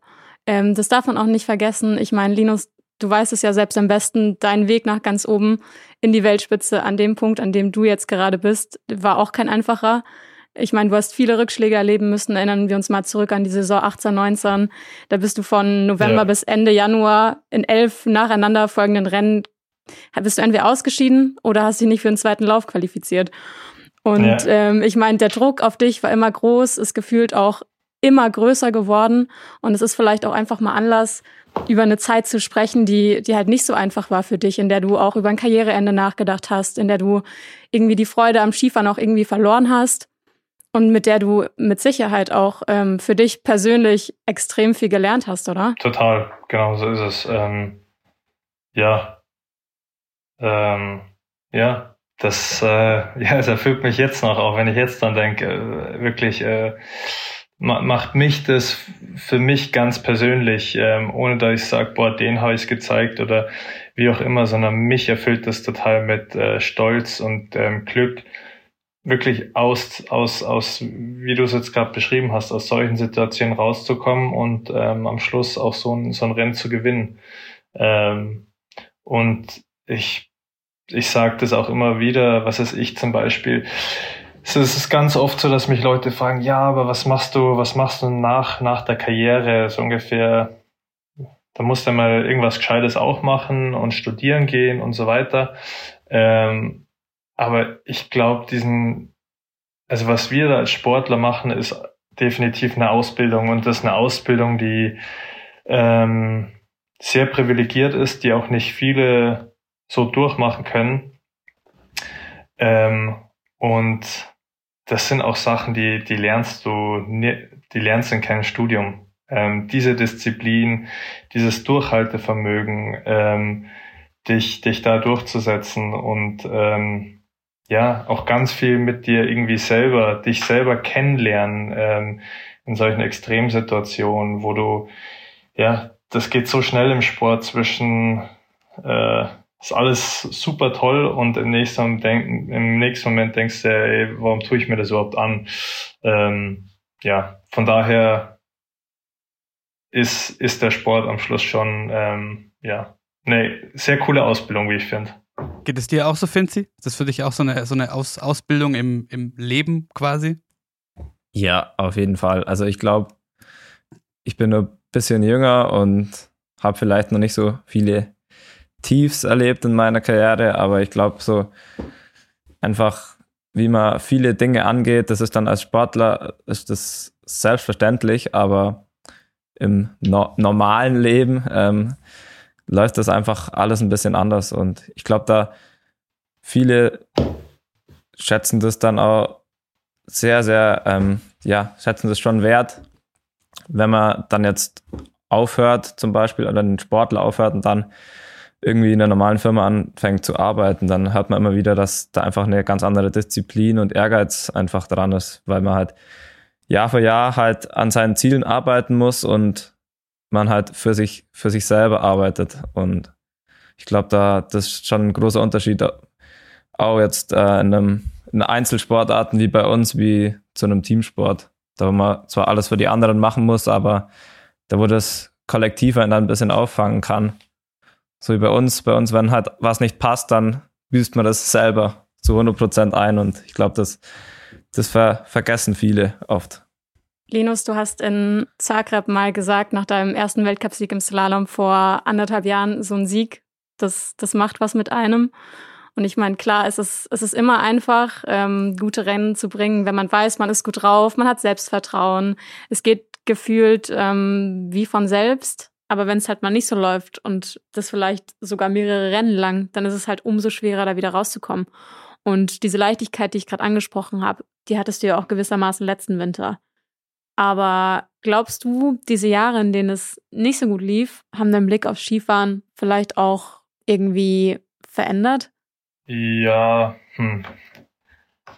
ähm, das darf man auch nicht vergessen. Ich meine, Linus, du weißt es ja selbst am besten, dein Weg nach ganz oben in die Weltspitze an dem Punkt, an dem du jetzt gerade bist, war auch kein einfacher. Ich meine, du hast viele Rückschläge erleben müssen. Erinnern wir uns mal zurück an die Saison 18, 19. Da bist du von November ja. bis Ende Januar in elf nacheinander folgenden Rennen bist du entweder ausgeschieden oder hast dich nicht für einen zweiten Lauf qualifiziert. Und ja. ähm, ich meine, der Druck auf dich war immer groß, ist gefühlt auch immer größer geworden. Und es ist vielleicht auch einfach mal Anlass, über eine Zeit zu sprechen, die, die halt nicht so einfach war für dich, in der du auch über ein Karriereende nachgedacht hast, in der du irgendwie die Freude am Skifahren auch irgendwie verloren hast und mit der du mit Sicherheit auch ähm, für dich persönlich extrem viel gelernt hast, oder? Total, genau so ist es. Ähm, ja, ähm, ja, das, äh, ja, das erfüllt mich jetzt noch, auch wenn ich jetzt dann denke, äh, wirklich äh, macht mich das für mich ganz persönlich, ähm, ohne dass ich sage, boah, den habe ich gezeigt oder wie auch immer, sondern mich erfüllt das total mit äh, Stolz und ähm, Glück wirklich aus, aus, aus, wie du es jetzt gerade beschrieben hast, aus solchen Situationen rauszukommen und ähm, am Schluss auch so ein, so ein Rennen zu gewinnen. Ähm, und ich, ich sage das auch immer wieder, was ist ich zum Beispiel, es ist ganz oft so, dass mich Leute fragen, ja, aber was machst du, was machst du nach, nach der Karriere, so ungefähr, da musst du mal irgendwas Gescheites auch machen und studieren gehen und so weiter. Ähm, aber ich glaube, diesen, also was wir da als Sportler machen, ist definitiv eine Ausbildung und das ist eine Ausbildung, die ähm, sehr privilegiert ist, die auch nicht viele so durchmachen können. Ähm, und das sind auch Sachen, die, die lernst du, die lernst in keinem Studium. Ähm, diese Disziplin, dieses Durchhaltevermögen, ähm, dich, dich da durchzusetzen und ähm, ja, auch ganz viel mit dir irgendwie selber, dich selber kennenlernen ähm, in solchen Extremsituationen, wo du, ja, das geht so schnell im Sport zwischen äh, ist alles super toll und im nächsten, Moment, im nächsten Moment denkst du, ey, warum tue ich mir das überhaupt an? Ähm, ja, von daher ist, ist der Sport am Schluss schon ähm, ja, eine sehr coole Ausbildung, wie ich finde. Geht es dir auch so, Finzi? Ist das für dich auch so eine, so eine Aus Ausbildung im, im Leben quasi? Ja, auf jeden Fall. Also ich glaube, ich bin nur ein bisschen jünger und habe vielleicht noch nicht so viele Tiefs erlebt in meiner Karriere, aber ich glaube so einfach, wie man viele Dinge angeht, das ist dann als Sportler, ist das selbstverständlich, aber im no normalen Leben ähm, läuft das einfach alles ein bisschen anders. Und ich glaube da viele schätzen das dann auch sehr, sehr, ähm, ja, schätzen das schon wert, wenn man dann jetzt aufhört zum Beispiel oder den Sportler aufhört und dann irgendwie in einer normalen Firma anfängt zu arbeiten, dann hört man immer wieder, dass da einfach eine ganz andere Disziplin und Ehrgeiz einfach dran ist, weil man halt Jahr für Jahr halt an seinen Zielen arbeiten muss und man halt für sich, für sich selber arbeitet. Und ich glaube, da das ist schon ein großer Unterschied, auch jetzt äh, in, einem, in Einzelsportarten wie bei uns, wie zu einem Teamsport. Da wo man zwar alles für die anderen machen muss, aber da wo das Kollektiv einen dann ein bisschen auffangen kann. So wie bei uns. Bei uns, wenn halt was nicht passt, dann büßt man das selber zu 100% ein. Und ich glaube, das, das ver vergessen viele oft. Linus, du hast in Zagreb mal gesagt, nach deinem ersten Weltcupsieg im Slalom vor anderthalb Jahren, so ein Sieg, das, das macht was mit einem. Und ich meine, klar, es ist, es ist immer einfach, ähm, gute Rennen zu bringen, wenn man weiß, man ist gut drauf, man hat Selbstvertrauen. Es geht gefühlt ähm, wie von selbst. Aber wenn es halt mal nicht so läuft und das vielleicht sogar mehrere Rennen lang, dann ist es halt umso schwerer, da wieder rauszukommen. Und diese Leichtigkeit, die ich gerade angesprochen habe, die hattest du ja auch gewissermaßen letzten Winter. Aber glaubst du, diese Jahre, in denen es nicht so gut lief, haben deinen Blick auf Skifahren vielleicht auch irgendwie verändert? Ja, hm.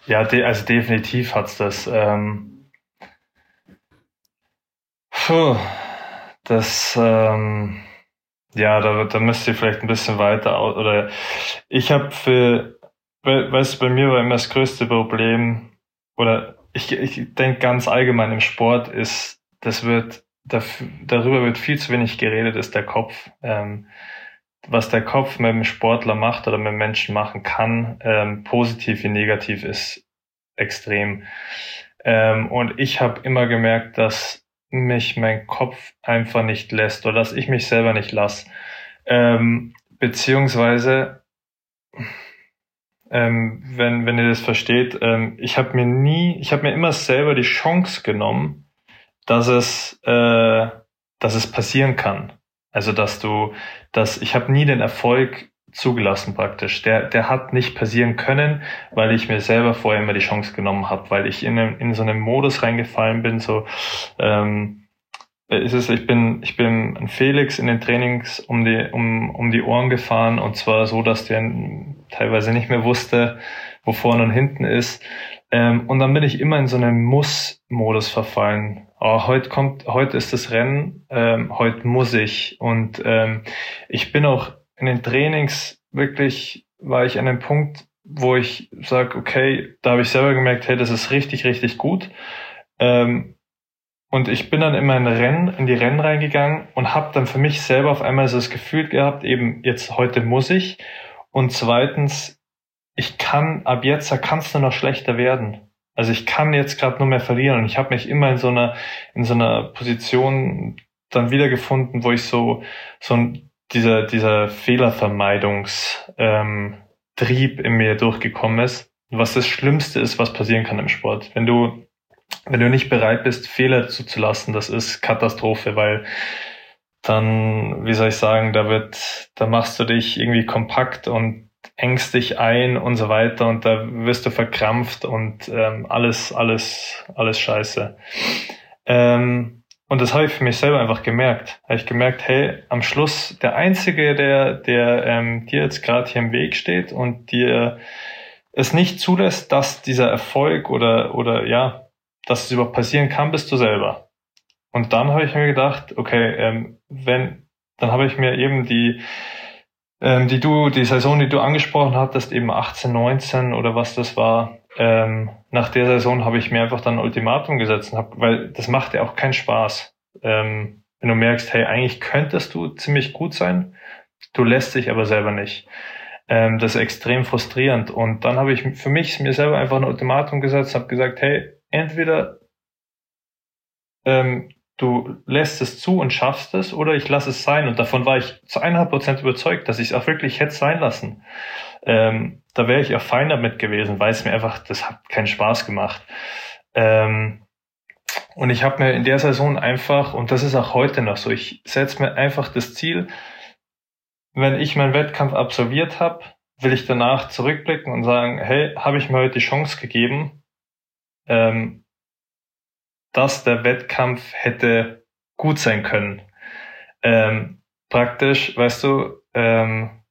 ja, de also definitiv hat's das. Ähm, puh, das, ähm, ja, da, da müsst ihr vielleicht ein bisschen weiter aus, oder ich habe für, weißt du, bei mir war immer das größte Problem, oder ich, ich denke ganz allgemein im Sport ist, das wird, darüber wird viel zu wenig geredet, ist der Kopf. Ähm, was der Kopf mit dem Sportler macht oder mit Menschen machen kann, ähm, positiv wie negativ, ist extrem. Ähm, und ich habe immer gemerkt, dass mich mein Kopf einfach nicht lässt oder dass ich mich selber nicht lasse. Ähm, beziehungsweise, ähm, wenn, wenn ihr das versteht, ähm, ich habe mir nie, ich habe mir immer selber die Chance genommen, dass es, äh, dass es passieren kann. Also dass du, dass ich habe nie den Erfolg zugelassen praktisch. Der, der hat nicht passieren können, weil ich mir selber vorher immer die Chance genommen habe, weil ich in, in so einen Modus reingefallen bin, so ähm, ist es, ich bin, ich bin Felix in den Trainings um die, um, um die Ohren gefahren und zwar so, dass der teilweise nicht mehr wusste, wo vorne und hinten ist. Ähm, und dann bin ich immer in so einen Muss-Modus verfallen. Oh, heute kommt, heute ist das Rennen, ähm, heute muss ich. Und ähm, ich bin auch in den Trainings wirklich war ich an einem Punkt, wo ich sage, okay, da habe ich selber gemerkt, hey, das ist richtig, richtig gut. Ähm, und ich bin dann immer in Rennen, in die Rennen reingegangen und habe dann für mich selber auf einmal so das Gefühl gehabt, eben jetzt heute muss ich. Und zweitens, ich kann, ab jetzt, da kann es nur noch schlechter werden. Also ich kann jetzt gerade nur mehr verlieren und ich habe mich immer in so einer in so einer Position dann wiedergefunden, wo ich so so ein, dieser dieser Fehlervermeidungstrieb ähm, in mir durchgekommen ist. Was das Schlimmste ist, was passieren kann im Sport. Wenn du wenn du nicht bereit bist, Fehler zuzulassen, das ist Katastrophe, weil dann, wie soll ich sagen, da wird, da machst du dich irgendwie kompakt und engst dich ein und so weiter und da wirst du verkrampft und ähm, alles, alles, alles scheiße. Ähm, und das habe ich für mich selber einfach gemerkt. Habe ich gemerkt, hey, am Schluss der Einzige, der, der ähm, dir jetzt gerade hier im Weg steht und dir es nicht zulässt, dass dieser Erfolg oder, oder ja, dass es überhaupt passieren kann, bist du selber. Und dann habe ich mir gedacht, okay, ähm, wenn, dann habe ich mir eben die, ähm, die du, die Saison, die du angesprochen hattest, eben 18, 19 oder was das war, ähm, nach der Saison habe ich mir einfach dann ein Ultimatum gesetzt, und hab, weil das macht ja auch keinen Spaß. Ähm, wenn du merkst, hey, eigentlich könntest du ziemlich gut sein, du lässt dich aber selber nicht. Ähm, das ist extrem frustrierend. Und dann habe ich für mich mir selber einfach ein Ultimatum gesetzt, habe gesagt, hey, entweder ähm, du lässt es zu und schaffst es oder ich lasse es sein. Und davon war ich zu 100 Prozent überzeugt, dass ich es auch wirklich hätte sein lassen. Ähm, da wäre ich auch fein damit gewesen, weil es mir einfach, das hat keinen Spaß gemacht. Ähm, und ich habe mir in der Saison einfach, und das ist auch heute noch so, ich setze mir einfach das Ziel, wenn ich meinen Wettkampf absolviert habe, will ich danach zurückblicken und sagen, hey, habe ich mir heute die Chance gegeben, ähm, dass der Wettkampf hätte gut sein können. Ähm, praktisch, weißt du, ähm,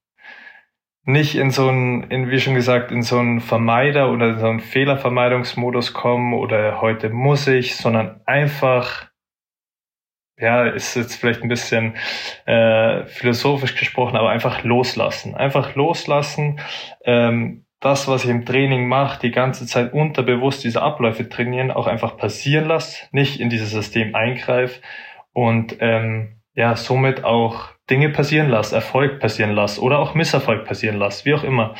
nicht in so ein, in, wie schon gesagt, in so einen Vermeider oder so einen Fehlervermeidungsmodus kommen oder heute muss ich, sondern einfach, ja, ist jetzt vielleicht ein bisschen äh, philosophisch gesprochen, aber einfach loslassen. Einfach loslassen, ähm, das, was ich im Training mache, die ganze Zeit unterbewusst diese Abläufe trainieren, auch einfach passieren lasse, nicht in dieses System eingreife und ähm, ja, somit auch Dinge passieren lasse, Erfolg passieren lasse oder auch Misserfolg passieren lasse, wie auch immer.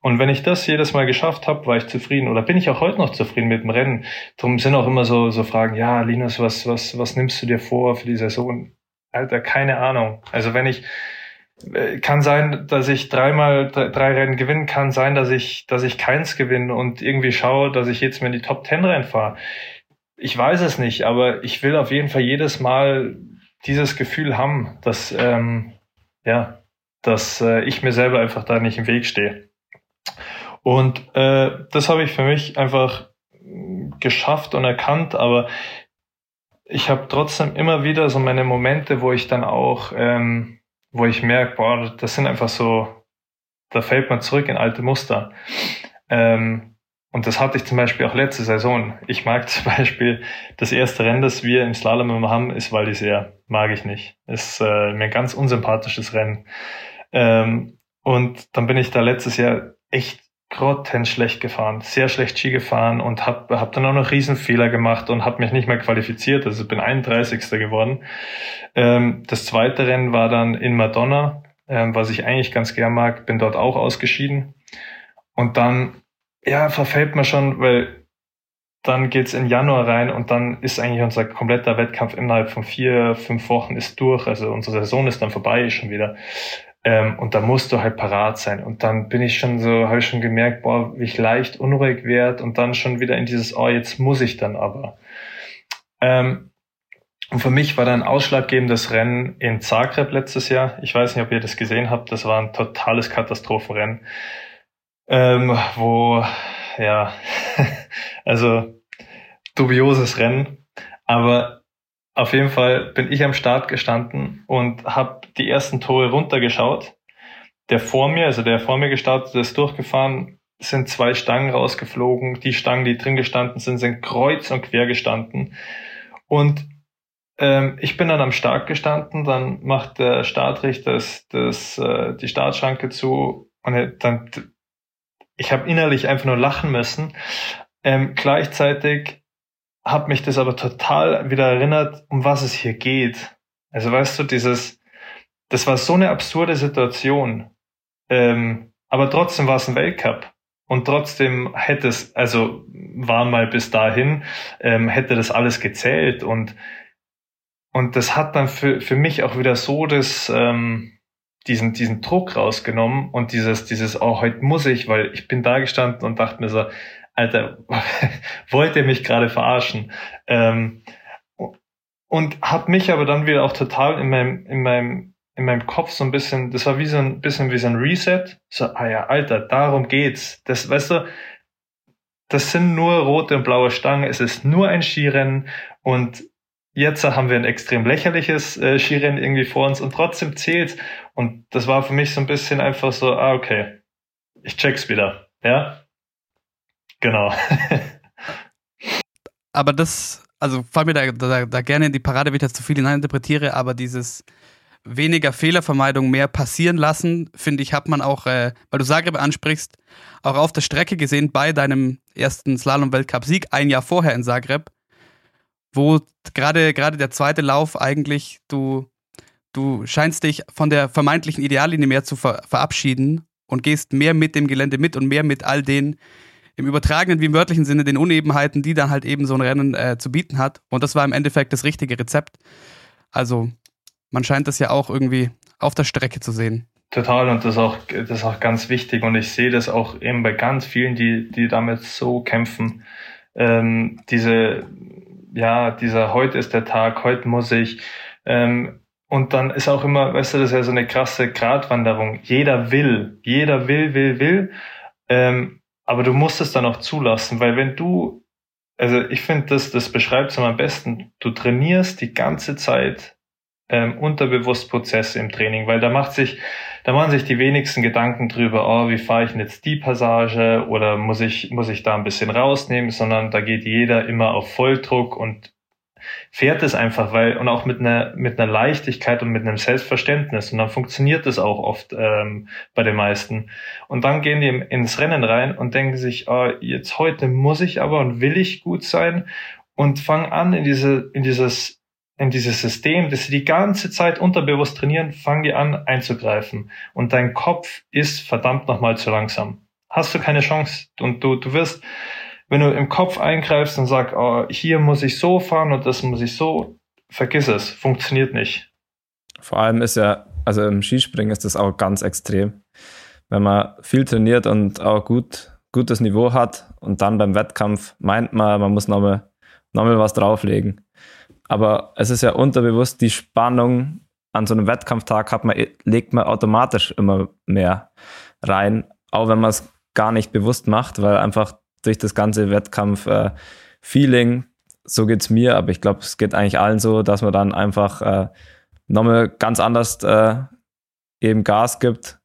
Und wenn ich das jedes Mal geschafft habe, war ich zufrieden oder bin ich auch heute noch zufrieden mit dem Rennen. Darum sind auch immer so, so Fragen, ja, Linus, was, was, was nimmst du dir vor für die Saison? Alter, keine Ahnung. Also wenn ich, kann sein, dass ich dreimal drei Rennen gewinnen kann, sein, dass ich, dass ich keins gewinne und irgendwie schaue, dass ich jetzt mir in die Top Ten reinfahre. Ich weiß es nicht, aber ich will auf jeden Fall jedes Mal dieses Gefühl haben, dass ähm, ja, dass äh, ich mir selber einfach da nicht im Weg stehe. Und äh, das habe ich für mich einfach geschafft und erkannt, aber ich habe trotzdem immer wieder so meine Momente, wo ich dann auch ähm, wo ich merke, boah, das sind einfach so, da fällt man zurück in alte Muster. Ähm, und das hatte ich zum Beispiel auch letzte Saison. Ich mag zum Beispiel das erste Rennen, das wir im Slalom immer haben, ist Val d'Isère. Mag ich nicht. Ist äh, mir ein ganz unsympathisches Rennen. Ähm, und dann bin ich da letztes Jahr echt grottenschlecht gefahren, sehr schlecht Ski gefahren und habe hab dann auch noch Riesenfehler gemacht und habe mich nicht mehr qualifiziert. Also bin 31. geworden. Ähm, das zweite Rennen war dann in Madonna, ähm, was ich eigentlich ganz gern mag, bin dort auch ausgeschieden. Und dann, ja, verfällt man schon, weil dann geht's in Januar rein und dann ist eigentlich unser kompletter Wettkampf innerhalb von vier, fünf Wochen ist durch. Also unsere Saison ist dann vorbei schon wieder. Ähm, und da musst du halt parat sein. Und dann bin ich schon so, habe ich schon gemerkt, boah, wie ich leicht unruhig werde und dann schon wieder in dieses, oh, jetzt muss ich dann aber. Ähm, und für mich war dann ausschlaggebendes Rennen in Zagreb letztes Jahr. Ich weiß nicht, ob ihr das gesehen habt. Das war ein totales Katastrophenrennen, ähm, wo, ja, also dubioses Rennen. Aber auf jeden Fall bin ich am Start gestanden und habe die ersten Tore runtergeschaut. Der vor mir, also der vor mir gestartet ist, durchgefahren, sind zwei Stangen rausgeflogen. Die Stangen, die drin gestanden sind, sind kreuz und quer gestanden. Und ähm, ich bin dann am Start gestanden, dann macht der Startrichter das, das, äh, die Startschranke zu und dann ich habe innerlich einfach nur lachen müssen. Ähm, gleichzeitig hat mich das aber total wieder erinnert, um was es hier geht. Also weißt du, dieses, das war so eine absurde Situation. Ähm, aber trotzdem war es ein Weltcup. Und trotzdem hätte es, also war mal bis dahin, ähm, hätte das alles gezählt. Und, und das hat dann für, für mich auch wieder so das, ähm, diesen, diesen Druck rausgenommen und dieses, dieses, oh, heute muss ich, weil ich bin da gestanden und dachte mir so, Alter, wollt ihr mich gerade verarschen? Ähm, und hat mich aber dann wieder auch total in meinem, in meinem, in meinem Kopf so ein bisschen, das war wie so ein bisschen wie so ein Reset. So, ah ja, Alter, darum geht's. Das, weißt du, das sind nur rote und blaue Stangen, es ist nur ein Skirennen und jetzt haben wir ein extrem lächerliches äh, Skirennen irgendwie vor uns und trotzdem zählt's. Und das war für mich so ein bisschen einfach so, ah, okay, ich check's wieder. Ja, Genau. aber das, also fall mir da, da, da gerne in die Parade, wenn ich das zu viel hineininterpretiere, aber dieses weniger Fehlervermeidung, mehr passieren lassen, finde ich, hat man auch, äh, weil du Zagreb ansprichst, auch auf der Strecke gesehen bei deinem ersten Slalom-Weltcup-Sieg ein Jahr vorher in Zagreb, wo gerade gerade der zweite Lauf eigentlich du du scheinst dich von der vermeintlichen Ideallinie mehr zu ver verabschieden und gehst mehr mit dem Gelände mit und mehr mit all den im übertragenen wie im wörtlichen Sinne den Unebenheiten, die dann halt eben so ein Rennen äh, zu bieten hat. Und das war im Endeffekt das richtige Rezept. Also man scheint das ja auch irgendwie auf der Strecke zu sehen. Total und das ist auch, das ist auch ganz wichtig und ich sehe das auch eben bei ganz vielen, die, die damit so kämpfen. Ähm, diese, ja, dieser heute ist der Tag, heute muss ich. Ähm, und dann ist auch immer, weißt du, das ist ja so eine krasse Gratwanderung. Jeder will, jeder will, will, will. Ähm, aber du musst es dann auch zulassen, weil wenn du, also ich finde, das, das beschreibt es am besten, du trainierst die ganze Zeit ähm, unterbewusst Prozesse im Training, weil da macht sich, da machen sich die wenigsten Gedanken drüber, oh, wie fahre ich denn jetzt die Passage oder muss ich, muss ich da ein bisschen rausnehmen, sondern da geht jeder immer auf Volldruck und fährt es einfach, weil und auch mit einer mit einer Leichtigkeit und mit einem Selbstverständnis. Und dann funktioniert es auch oft ähm, bei den meisten. Und dann gehen die ins Rennen rein und denken sich, oh, jetzt heute muss ich aber und will ich gut sein. Und fangen an in diese in dieses in dieses System, das sie die ganze Zeit unterbewusst trainieren, fangen die an einzugreifen. Und dein Kopf ist verdammt nochmal zu langsam. Hast du keine Chance. Und du du wirst wenn du im Kopf eingreifst und sagst, oh, hier muss ich so fahren und das muss ich so, vergiss es, funktioniert nicht. Vor allem ist ja, also im Skispringen ist das auch ganz extrem. Wenn man viel trainiert und auch gut, gutes Niveau hat und dann beim Wettkampf meint man, man muss nochmal noch mal was drauflegen. Aber es ist ja unterbewusst die Spannung an so einem Wettkampftag hat man, legt man automatisch immer mehr rein, auch wenn man es gar nicht bewusst macht, weil einfach durch das ganze Wettkampf-Feeling. So geht's mir, aber ich glaube, es geht eigentlich allen so, dass man dann einfach äh, nochmal ganz anders äh, eben Gas gibt,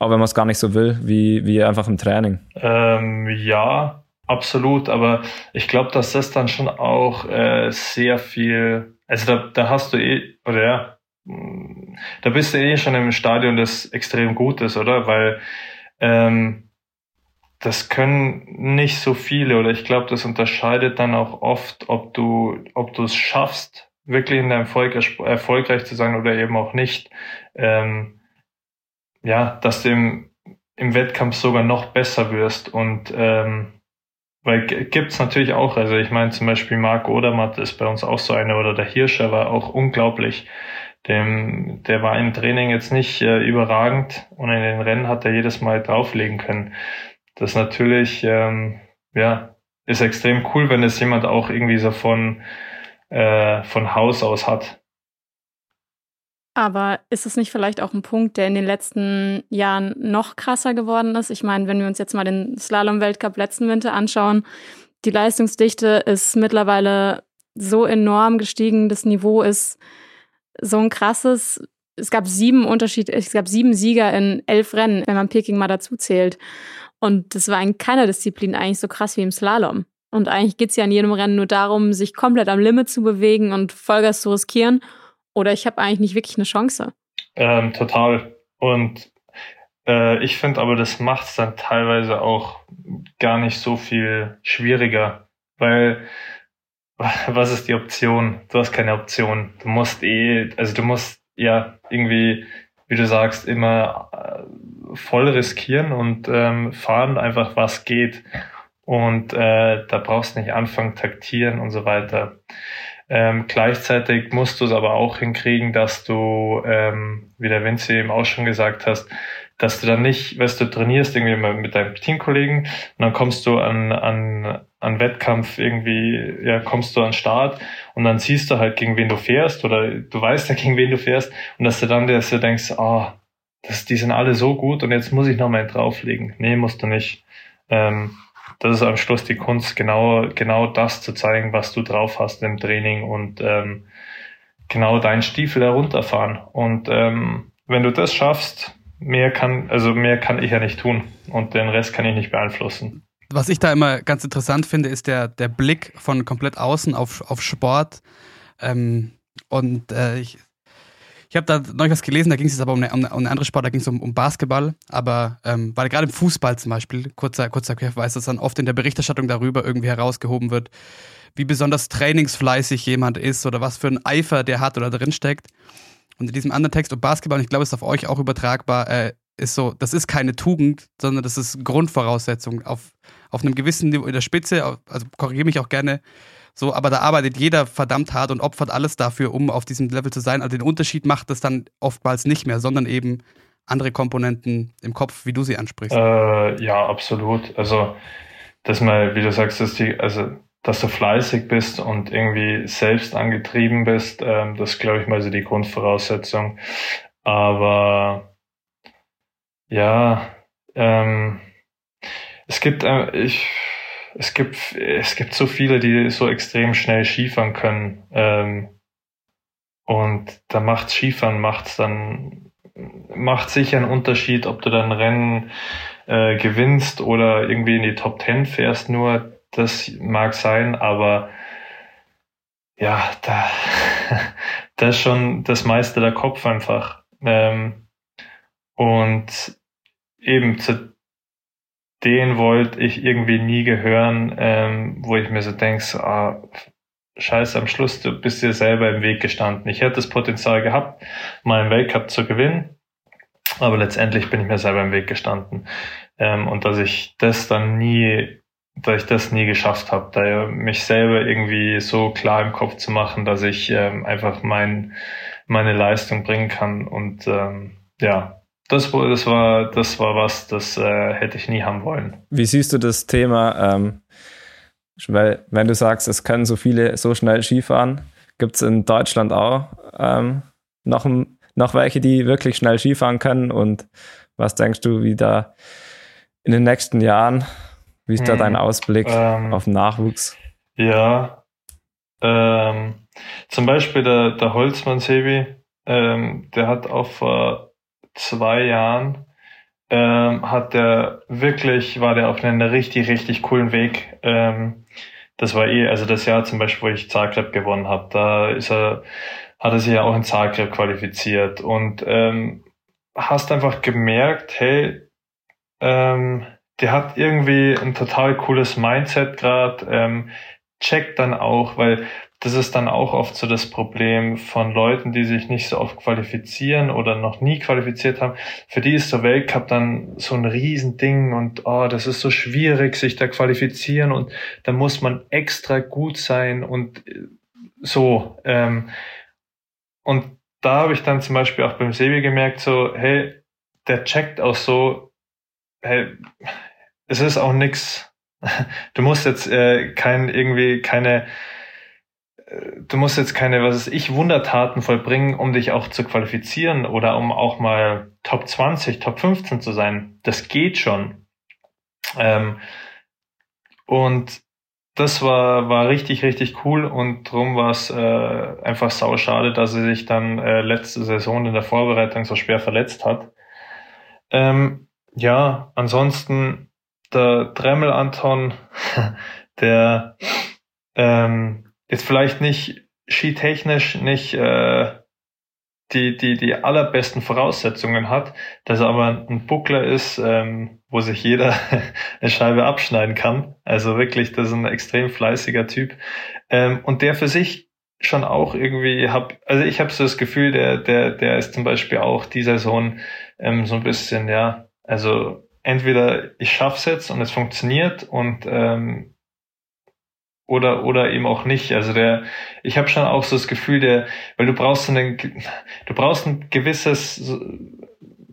auch wenn man es gar nicht so will, wie, wie einfach im Training. Ähm, ja, absolut, aber ich glaube, dass das dann schon auch äh, sehr viel, also da, da hast du eh, oder ja, da bist du eh schon im Stadion, das extrem gut ist, oder? Weil ähm, das können nicht so viele oder ich glaube, das unterscheidet dann auch oft, ob du, ob du es schaffst, wirklich in deinem Erfolg erfolgreich zu sein oder eben auch nicht. Ähm, ja, dass du im, im Wettkampf sogar noch besser wirst und ähm, weil gibt's natürlich auch, also ich meine zum Beispiel Marco Odermatt ist bei uns auch so einer oder der Hirscher war auch unglaublich. Dem, der war im Training jetzt nicht äh, überragend und in den Rennen hat er jedes Mal drauflegen können das natürlich, ähm, ja, ist extrem cool, wenn es jemand auch irgendwie so von, äh, von Haus aus hat. Aber ist es nicht vielleicht auch ein Punkt, der in den letzten Jahren noch krasser geworden ist? Ich meine, wenn wir uns jetzt mal den Slalom-Weltcup letzten Winter anschauen, die Leistungsdichte ist mittlerweile so enorm gestiegen, das Niveau ist so ein krasses. Es gab sieben Unterschied, es gab sieben Sieger in elf Rennen, wenn man Peking mal dazu zählt. Und das war in keiner Disziplin eigentlich so krass wie im Slalom. Und eigentlich geht's ja in jedem Rennen nur darum, sich komplett am Limit zu bewegen und Vollgas zu riskieren. Oder ich habe eigentlich nicht wirklich eine Chance. Ähm, total. Und Äh, ich finde aber, das macht es dann teilweise auch gar nicht so viel schwieriger, weil was ist die Option? Du hast keine Option. Du musst eh, also du musst ja irgendwie, wie du sagst, immer äh, voll riskieren und ähm, fahren einfach, was geht. Und äh, da brauchst du nicht anfangen, taktieren und so weiter. Ähm, gleichzeitig musst du es aber auch hinkriegen, dass du, ähm, wie der Vinci eben auch schon gesagt hast, dass du dann nicht, weißt du, trainierst irgendwie mit deinem Teamkollegen und dann kommst du an, an, an Wettkampf irgendwie, ja, kommst du an Start und dann siehst du halt, gegen wen du fährst oder du weißt ja, gegen wen du fährst und dass du dann dass du denkst, ah, oh, die sind alle so gut und jetzt muss ich noch mal drauflegen. Nee, musst du nicht. Ähm, das ist am Schluss die Kunst, genau, genau das zu zeigen, was du drauf hast im Training und ähm, genau deinen Stiefel herunterfahren. Und ähm, wenn du das schaffst, mehr kann, also mehr kann ich ja nicht tun und den Rest kann ich nicht beeinflussen. Was ich da immer ganz interessant finde, ist der, der Blick von komplett außen auf, auf Sport. Ähm, und äh, ich, ich habe da neulich was gelesen, da ging es jetzt aber um eine, um eine andere Sport, da ging es um, um Basketball, aber ähm, weil gerade im Fußball zum Beispiel, kurzer, kurzer Querverweis, dass dann oft in der Berichterstattung darüber irgendwie herausgehoben wird, wie besonders trainingsfleißig jemand ist oder was für ein Eifer der hat oder drinsteckt. Und in diesem anderen Text um Basketball, und ich glaube, es ist auf euch auch übertragbar, äh, ist so, das ist keine Tugend, sondern das ist Grundvoraussetzung. Auf, auf einem gewissen Niveau in der Spitze, also korrigiere mich auch gerne, so, aber da arbeitet jeder verdammt hart und opfert alles dafür, um auf diesem Level zu sein. Also den Unterschied macht es dann oftmals nicht mehr, sondern eben andere Komponenten im Kopf, wie du sie ansprichst. Äh, ja, absolut. Also, dass mal, wie du sagst, dass die, also dass du fleißig bist und irgendwie selbst angetrieben bist, ähm, das glaube ich mal so die Grundvoraussetzung. Aber ja, ähm, es gibt, äh, ich, es gibt, es gibt so viele, die so extrem schnell Skifahren können. Ähm, und da macht Skifahren macht's dann macht sicher einen Unterschied, ob du dann Rennen äh, gewinnst oder irgendwie in die Top Ten fährst. Nur das mag sein, aber ja, da, da ist schon das meiste der Kopf einfach. Ähm, und eben zu denen wollte ich irgendwie nie gehören, ähm, wo ich mir so denke, so, ah, scheiße, am Schluss, du bist dir selber im Weg gestanden. Ich hätte das Potenzial gehabt, mal einen Weltcup zu gewinnen, aber letztendlich bin ich mir selber im Weg gestanden. Ähm, und dass ich das dann nie da ich das nie geschafft habe, da mich selber irgendwie so klar im Kopf zu machen, dass ich ähm, einfach mein, meine Leistung bringen kann. Und ähm, ja, das, das war das war was, das äh, hätte ich nie haben wollen. Wie siehst du das Thema? Ähm, weil wenn du sagst, es können so viele so schnell Skifahren, gibt es in Deutschland auch ähm, noch, noch welche, die wirklich schnell Skifahren können? Und was denkst du, wie da in den nächsten Jahren wie ist hm, da dein Ausblick ähm, auf den Nachwuchs? Ja, ähm, zum Beispiel der, der Holzmann Sebi, ähm, der hat auch vor zwei Jahren ähm, hat der wirklich, war der auf einem richtig, richtig coolen Weg. Ähm, das war eh, also das Jahr zum Beispiel, wo ich Zagreb gewonnen habe, da ist er, hat er sich ja auch in Zagreb qualifiziert und ähm, hast einfach gemerkt, hey, ähm, der hat irgendwie ein total cooles Mindset gerade, ähm, checkt dann auch, weil das ist dann auch oft so das Problem von Leuten, die sich nicht so oft qualifizieren oder noch nie qualifiziert haben. Für die ist der Weltcup dann so ein Riesending und oh, das ist so schwierig, sich da qualifizieren und da muss man extra gut sein und äh, so. Ähm, und da habe ich dann zum Beispiel auch beim Sebi gemerkt, so, hey, der checkt auch so, hey, es ist auch nix. Du musst jetzt äh, kein irgendwie keine du musst jetzt keine, was ist ich, Wundertaten vollbringen, um dich auch zu qualifizieren oder um auch mal Top 20, Top 15 zu sein. Das geht schon. Ähm, und das war, war richtig, richtig cool und drum war es äh, einfach sau schade, dass er sich dann äh, letzte Saison in der Vorbereitung so schwer verletzt hat. Ähm, ja, ansonsten der Dremel Anton, der ähm, jetzt vielleicht nicht skitechnisch nicht äh, die, die, die allerbesten Voraussetzungen hat, dass er aber ein Buckler ist, ähm, wo sich jeder eine Scheibe abschneiden kann. Also wirklich, das ist ein extrem fleißiger Typ. Ähm, und der für sich schon auch irgendwie hab, also ich habe so das Gefühl, der, der, der ist zum Beispiel auch dieser Sohn ähm, so ein bisschen, ja, also entweder ich schaff's jetzt und es funktioniert und ähm, oder oder eben auch nicht. Also der, ich habe schon auch so das Gefühl, der, weil du brauchst so einen, du brauchst ein gewisses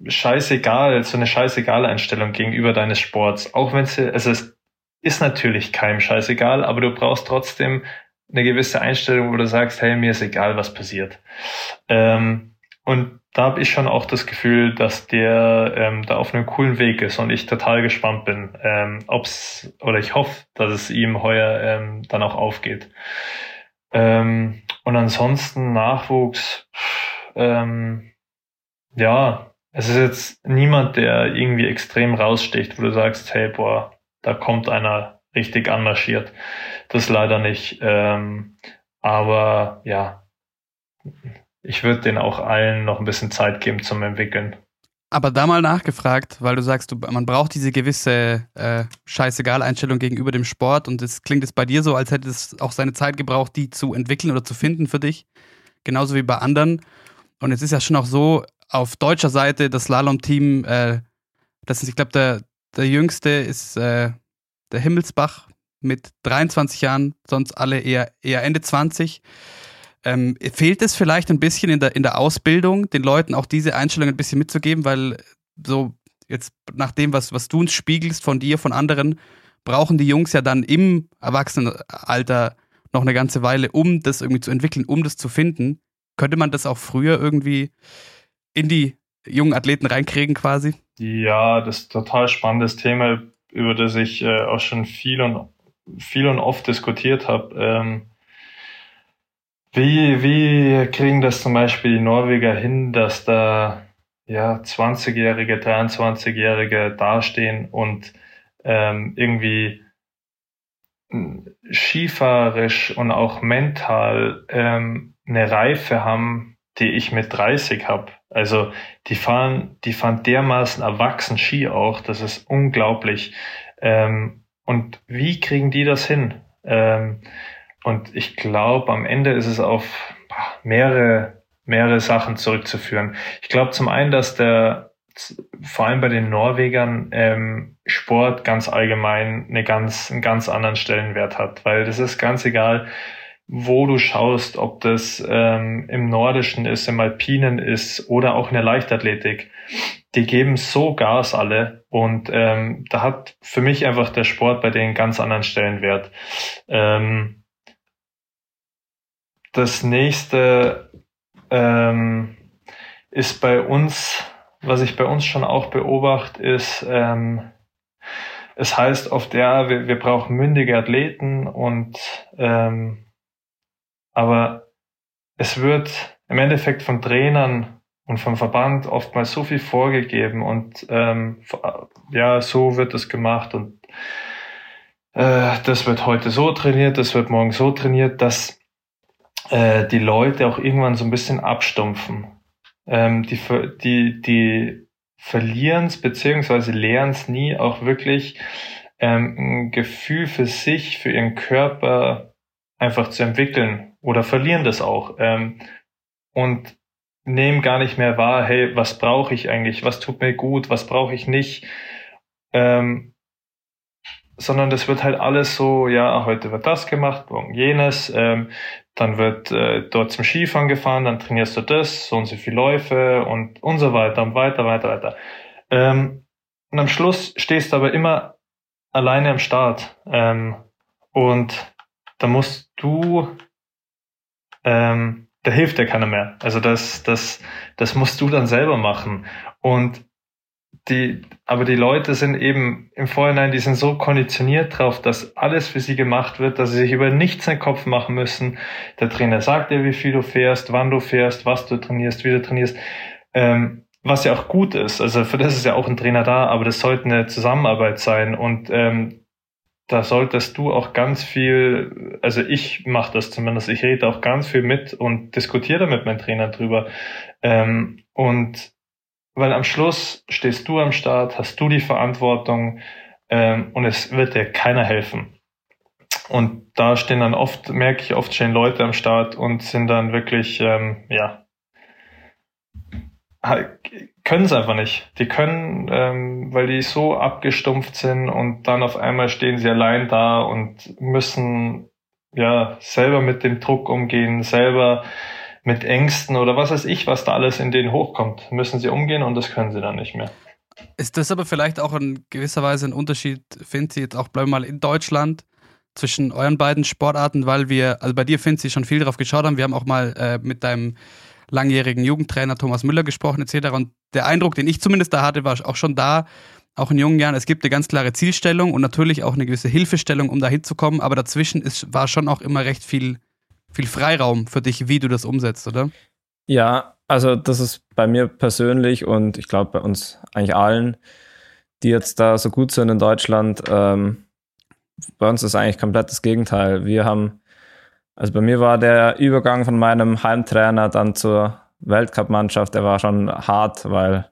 scheißegal, so eine scheißegal Einstellung gegenüber deines Sports. Auch wenn es, also es ist natürlich keinem scheißegal, aber du brauchst trotzdem eine gewisse Einstellung, wo du sagst, hey, mir ist egal, was passiert. Ähm, und da habe ich schon auch das Gefühl, dass der ähm, da auf einem coolen Weg ist und ich total gespannt bin, ähm, ob's oder ich hoffe, dass es ihm heuer ähm, dann auch aufgeht. Ähm, und ansonsten Nachwuchs, ähm, ja, es ist jetzt niemand, der irgendwie extrem raussticht, wo du sagst, hey, boah, da kommt einer richtig anmarschiert. Das leider nicht. Ähm, aber ja, ich würde den auch allen noch ein bisschen Zeit geben zum Entwickeln. Aber da mal nachgefragt, weil du sagst, du, man braucht diese gewisse äh, Scheißegal-Einstellung gegenüber dem Sport und es klingt jetzt bei dir so, als hätte es auch seine Zeit gebraucht, die zu entwickeln oder zu finden für dich. Genauso wie bei anderen. Und es ist ja schon auch so, auf deutscher Seite das Slalom-Team, äh, das ist, ich glaube, der, der jüngste ist äh, der Himmelsbach mit 23 Jahren, sonst alle eher, eher Ende 20. Ähm, fehlt es vielleicht ein bisschen in der, in der Ausbildung, den Leuten auch diese Einstellung ein bisschen mitzugeben, weil so jetzt nach dem, was, was du uns spiegelst von dir, von anderen, brauchen die Jungs ja dann im Erwachsenenalter noch eine ganze Weile, um das irgendwie zu entwickeln, um das zu finden. Könnte man das auch früher irgendwie in die jungen Athleten reinkriegen quasi? Ja, das ist ein total spannendes Thema, über das ich äh, auch schon viel und viel und oft diskutiert habe. Ähm, wie, wie kriegen das zum Beispiel die Norweger hin, dass da ja 20-Jährige, 23-Jährige dastehen und ähm, irgendwie skifahrerisch und auch mental ähm, eine Reife haben, die ich mit 30 habe. Also die fahren, die fahren dermaßen erwachsen Ski auch, das ist unglaublich. Ähm, und wie kriegen die das hin? Ähm, und ich glaube, am Ende ist es auf mehrere, mehrere Sachen zurückzuführen. Ich glaube zum einen, dass der vor allem bei den Norwegern ähm, Sport ganz allgemein eine ganz, einen ganz anderen Stellenwert hat, weil das ist ganz egal, wo du schaust, ob das ähm, im Nordischen ist, im Alpinen ist oder auch in der Leichtathletik. Die geben so Gas alle und ähm, da hat für mich einfach der Sport bei denen ganz anderen Stellenwert. Ähm, das nächste ähm, ist bei uns, was ich bei uns schon auch beobachte, ist, ähm, es heißt oft, ja, wir, wir brauchen mündige Athleten und ähm, aber es wird im Endeffekt von Trainern und vom Verband oftmals so viel vorgegeben und ähm, ja, so wird es gemacht und äh, das wird heute so trainiert, das wird morgen so trainiert, dass äh, die Leute auch irgendwann so ein bisschen abstumpfen. Ähm, die, die, die verlieren es beziehungsweise lernen es nie auch wirklich ähm, ein Gefühl für sich, für ihren Körper einfach zu entwickeln oder verlieren das auch ähm, und nehmen gar nicht mehr wahr, hey, was brauche ich eigentlich, was tut mir gut, was brauche ich nicht, ähm, sondern das wird halt alles so, ja, heute wird das gemacht, morgen jenes, ähm, dann wird äh, dort zum Skifahren gefahren, dann trainierst du das, so und so viele Läufe und, und so weiter und weiter, weiter, weiter. Ähm, und am Schluss stehst du aber immer alleine am Start. Ähm, und da musst du, ähm, da hilft dir keiner mehr. Also das, das, das musst du dann selber machen. Und die, aber die Leute sind eben im Vorhinein, die sind so konditioniert drauf, dass alles für sie gemacht wird, dass sie sich über nichts den Kopf machen müssen. Der Trainer sagt dir, wie viel du fährst, wann du fährst, was du trainierst, wie du trainierst. Ähm, was ja auch gut ist. Also für das ist ja auch ein Trainer da, aber das sollte eine Zusammenarbeit sein. Und ähm, da solltest du auch ganz viel, also ich mache das zumindest, ich rede auch ganz viel mit und diskutiere mit meinen Trainern drüber. Ähm, und weil am Schluss stehst du am Start, hast du die Verantwortung ähm, und es wird dir keiner helfen. Und da stehen dann oft, merke ich oft, stehen Leute am Start und sind dann wirklich, ähm, ja, können es einfach nicht. Die können, ähm, weil die so abgestumpft sind und dann auf einmal stehen sie allein da und müssen ja selber mit dem Druck umgehen, selber mit Ängsten oder was weiß ich, was da alles in denen hochkommt, müssen sie umgehen und das können sie dann nicht mehr. Ist das aber vielleicht auch in gewisser Weise ein Unterschied, Finzi, jetzt auch bleiben wir mal in Deutschland zwischen euren beiden Sportarten, weil wir, also bei dir, Finzi, schon viel drauf geschaut haben. Wir haben auch mal äh, mit deinem langjährigen Jugendtrainer Thomas Müller gesprochen etc. Und der Eindruck, den ich zumindest da hatte, war auch schon da, auch in jungen Jahren, es gibt eine ganz klare Zielstellung und natürlich auch eine gewisse Hilfestellung, um da hinzukommen, aber dazwischen ist, war schon auch immer recht viel, viel Freiraum für dich, wie du das umsetzt, oder? Ja, also das ist bei mir persönlich und ich glaube bei uns eigentlich allen, die jetzt da so gut sind in Deutschland, ähm, bei uns ist eigentlich komplett das Gegenteil. Wir haben also bei mir war der Übergang von meinem Heimtrainer dann zur Weltcup-Mannschaft, der war schon hart, weil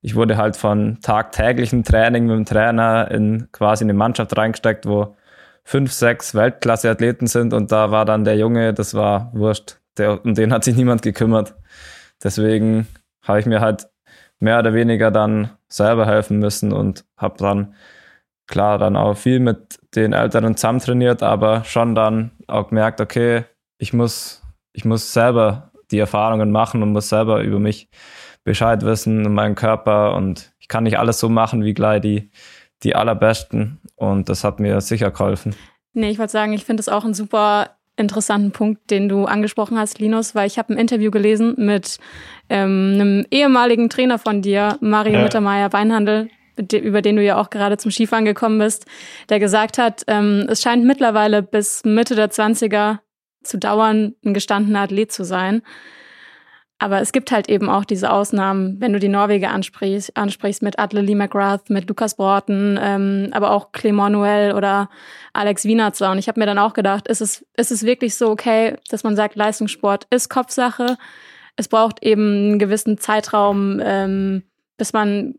ich wurde halt von tagtäglichem Training mit dem Trainer in quasi eine Mannschaft reingesteckt, wo fünf, sechs Weltklasse-Athleten sind und da war dann der Junge, das war wurscht. Der, um den hat sich niemand gekümmert. Deswegen habe ich mir halt mehr oder weniger dann selber helfen müssen und habe dann klar dann auch viel mit den Älteren zusammen trainiert, aber schon dann auch gemerkt, okay, ich muss, ich muss selber die Erfahrungen machen und muss selber über mich Bescheid wissen und meinen Körper und ich kann nicht alles so machen wie gleich die, die allerbesten und das hat mir sicher geholfen. Nee, ich wollte sagen, ich finde es auch einen super interessanten Punkt, den du angesprochen hast, Linus, weil ich habe ein Interview gelesen mit ähm, einem ehemaligen Trainer von dir, Mario ja. Mittermeier-Weinhandel, über den du ja auch gerade zum Skifahren gekommen bist, der gesagt hat, ähm, es scheint mittlerweile bis Mitte der 20er zu dauern, ein gestandener Athlet zu sein. Aber es gibt halt eben auch diese Ausnahmen, wenn du die Norweger ansprichst, ansprichst mit Atle Lee McGrath, mit Lukas Borten, ähm, aber auch Clement Noël oder Alex Wienerzer. Und ich habe mir dann auch gedacht, ist es, ist es wirklich so okay, dass man sagt, Leistungssport ist Kopfsache. Es braucht eben einen gewissen Zeitraum, ähm, bis man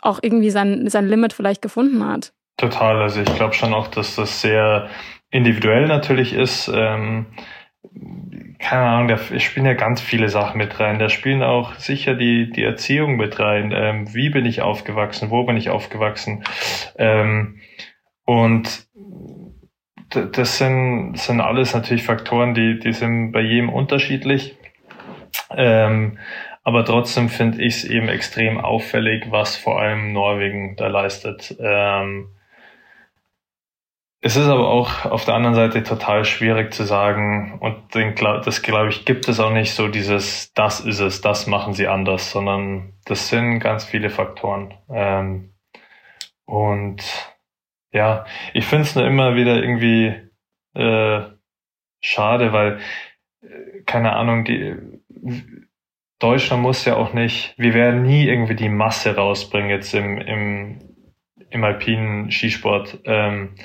auch irgendwie sein, sein Limit vielleicht gefunden hat. Total. Also ich glaube schon auch, dass das sehr individuell natürlich ist. Ähm, keine Ahnung, da spielen ja ganz viele Sachen mit rein. Da spielen auch sicher die, die Erziehung mit rein. Ähm, wie bin ich aufgewachsen? Wo bin ich aufgewachsen? Ähm, und das sind, sind alles natürlich Faktoren, die, die sind bei jedem unterschiedlich. Ähm, aber trotzdem finde ich es eben extrem auffällig, was vor allem Norwegen da leistet. Ähm, es ist aber auch auf der anderen Seite total schwierig zu sagen und den, das glaube ich gibt es auch nicht so dieses, das ist es, das machen sie anders, sondern das sind ganz viele Faktoren. Ähm, und ja, ich finde es nur immer wieder irgendwie äh, schade, weil äh, keine Ahnung, die Deutschland muss ja auch nicht, wir werden nie irgendwie die Masse rausbringen jetzt im, im, im alpinen Skisport. Ähm,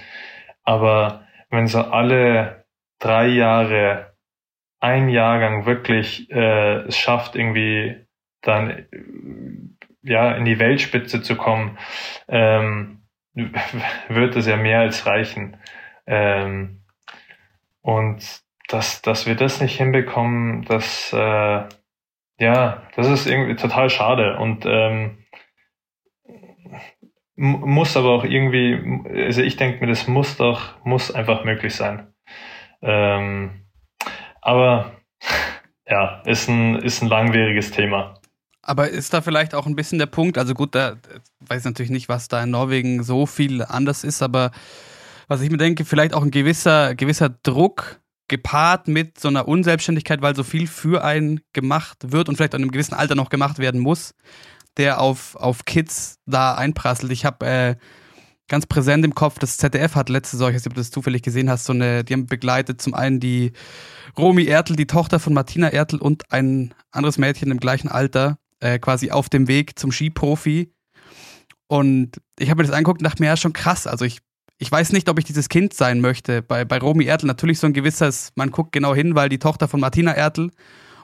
aber wenn so alle drei Jahre ein Jahrgang wirklich äh, es schafft, irgendwie dann äh, ja in die Weltspitze zu kommen, ähm, wird es ja mehr als reichen. Ähm, und dass, dass wir das nicht hinbekommen, das äh, ja, das ist irgendwie total schade und ähm, muss aber auch irgendwie, also ich denke mir, das muss doch, muss einfach möglich sein. Ähm, aber ja, ist ein, ist ein langwieriges Thema. Aber ist da vielleicht auch ein bisschen der Punkt, also gut, da weiß natürlich nicht, was da in Norwegen so viel anders ist, aber was ich mir denke, vielleicht auch ein gewisser, gewisser Druck gepaart mit so einer Unselbstständigkeit, weil so viel für einen gemacht wird und vielleicht an einem gewissen Alter noch gemacht werden muss, der auf, auf Kids da einprasselt. Ich habe äh, ganz präsent im Kopf, das ZDF hat letzte Woche, ich weiß nicht, ob du das zufällig gesehen hast, so eine, die haben begleitet zum einen die Romy Ertel, die Tochter von Martina Ertel und ein anderes Mädchen im gleichen Alter, äh, quasi auf dem Weg zum Skiprofi. Und ich habe mir das angeguckt und dachte mir, ja, schon krass. Also ich ich weiß nicht, ob ich dieses Kind sein möchte. Bei, bei Romy Ertl natürlich so ein gewisses, man guckt genau hin, weil die Tochter von Martina Ertl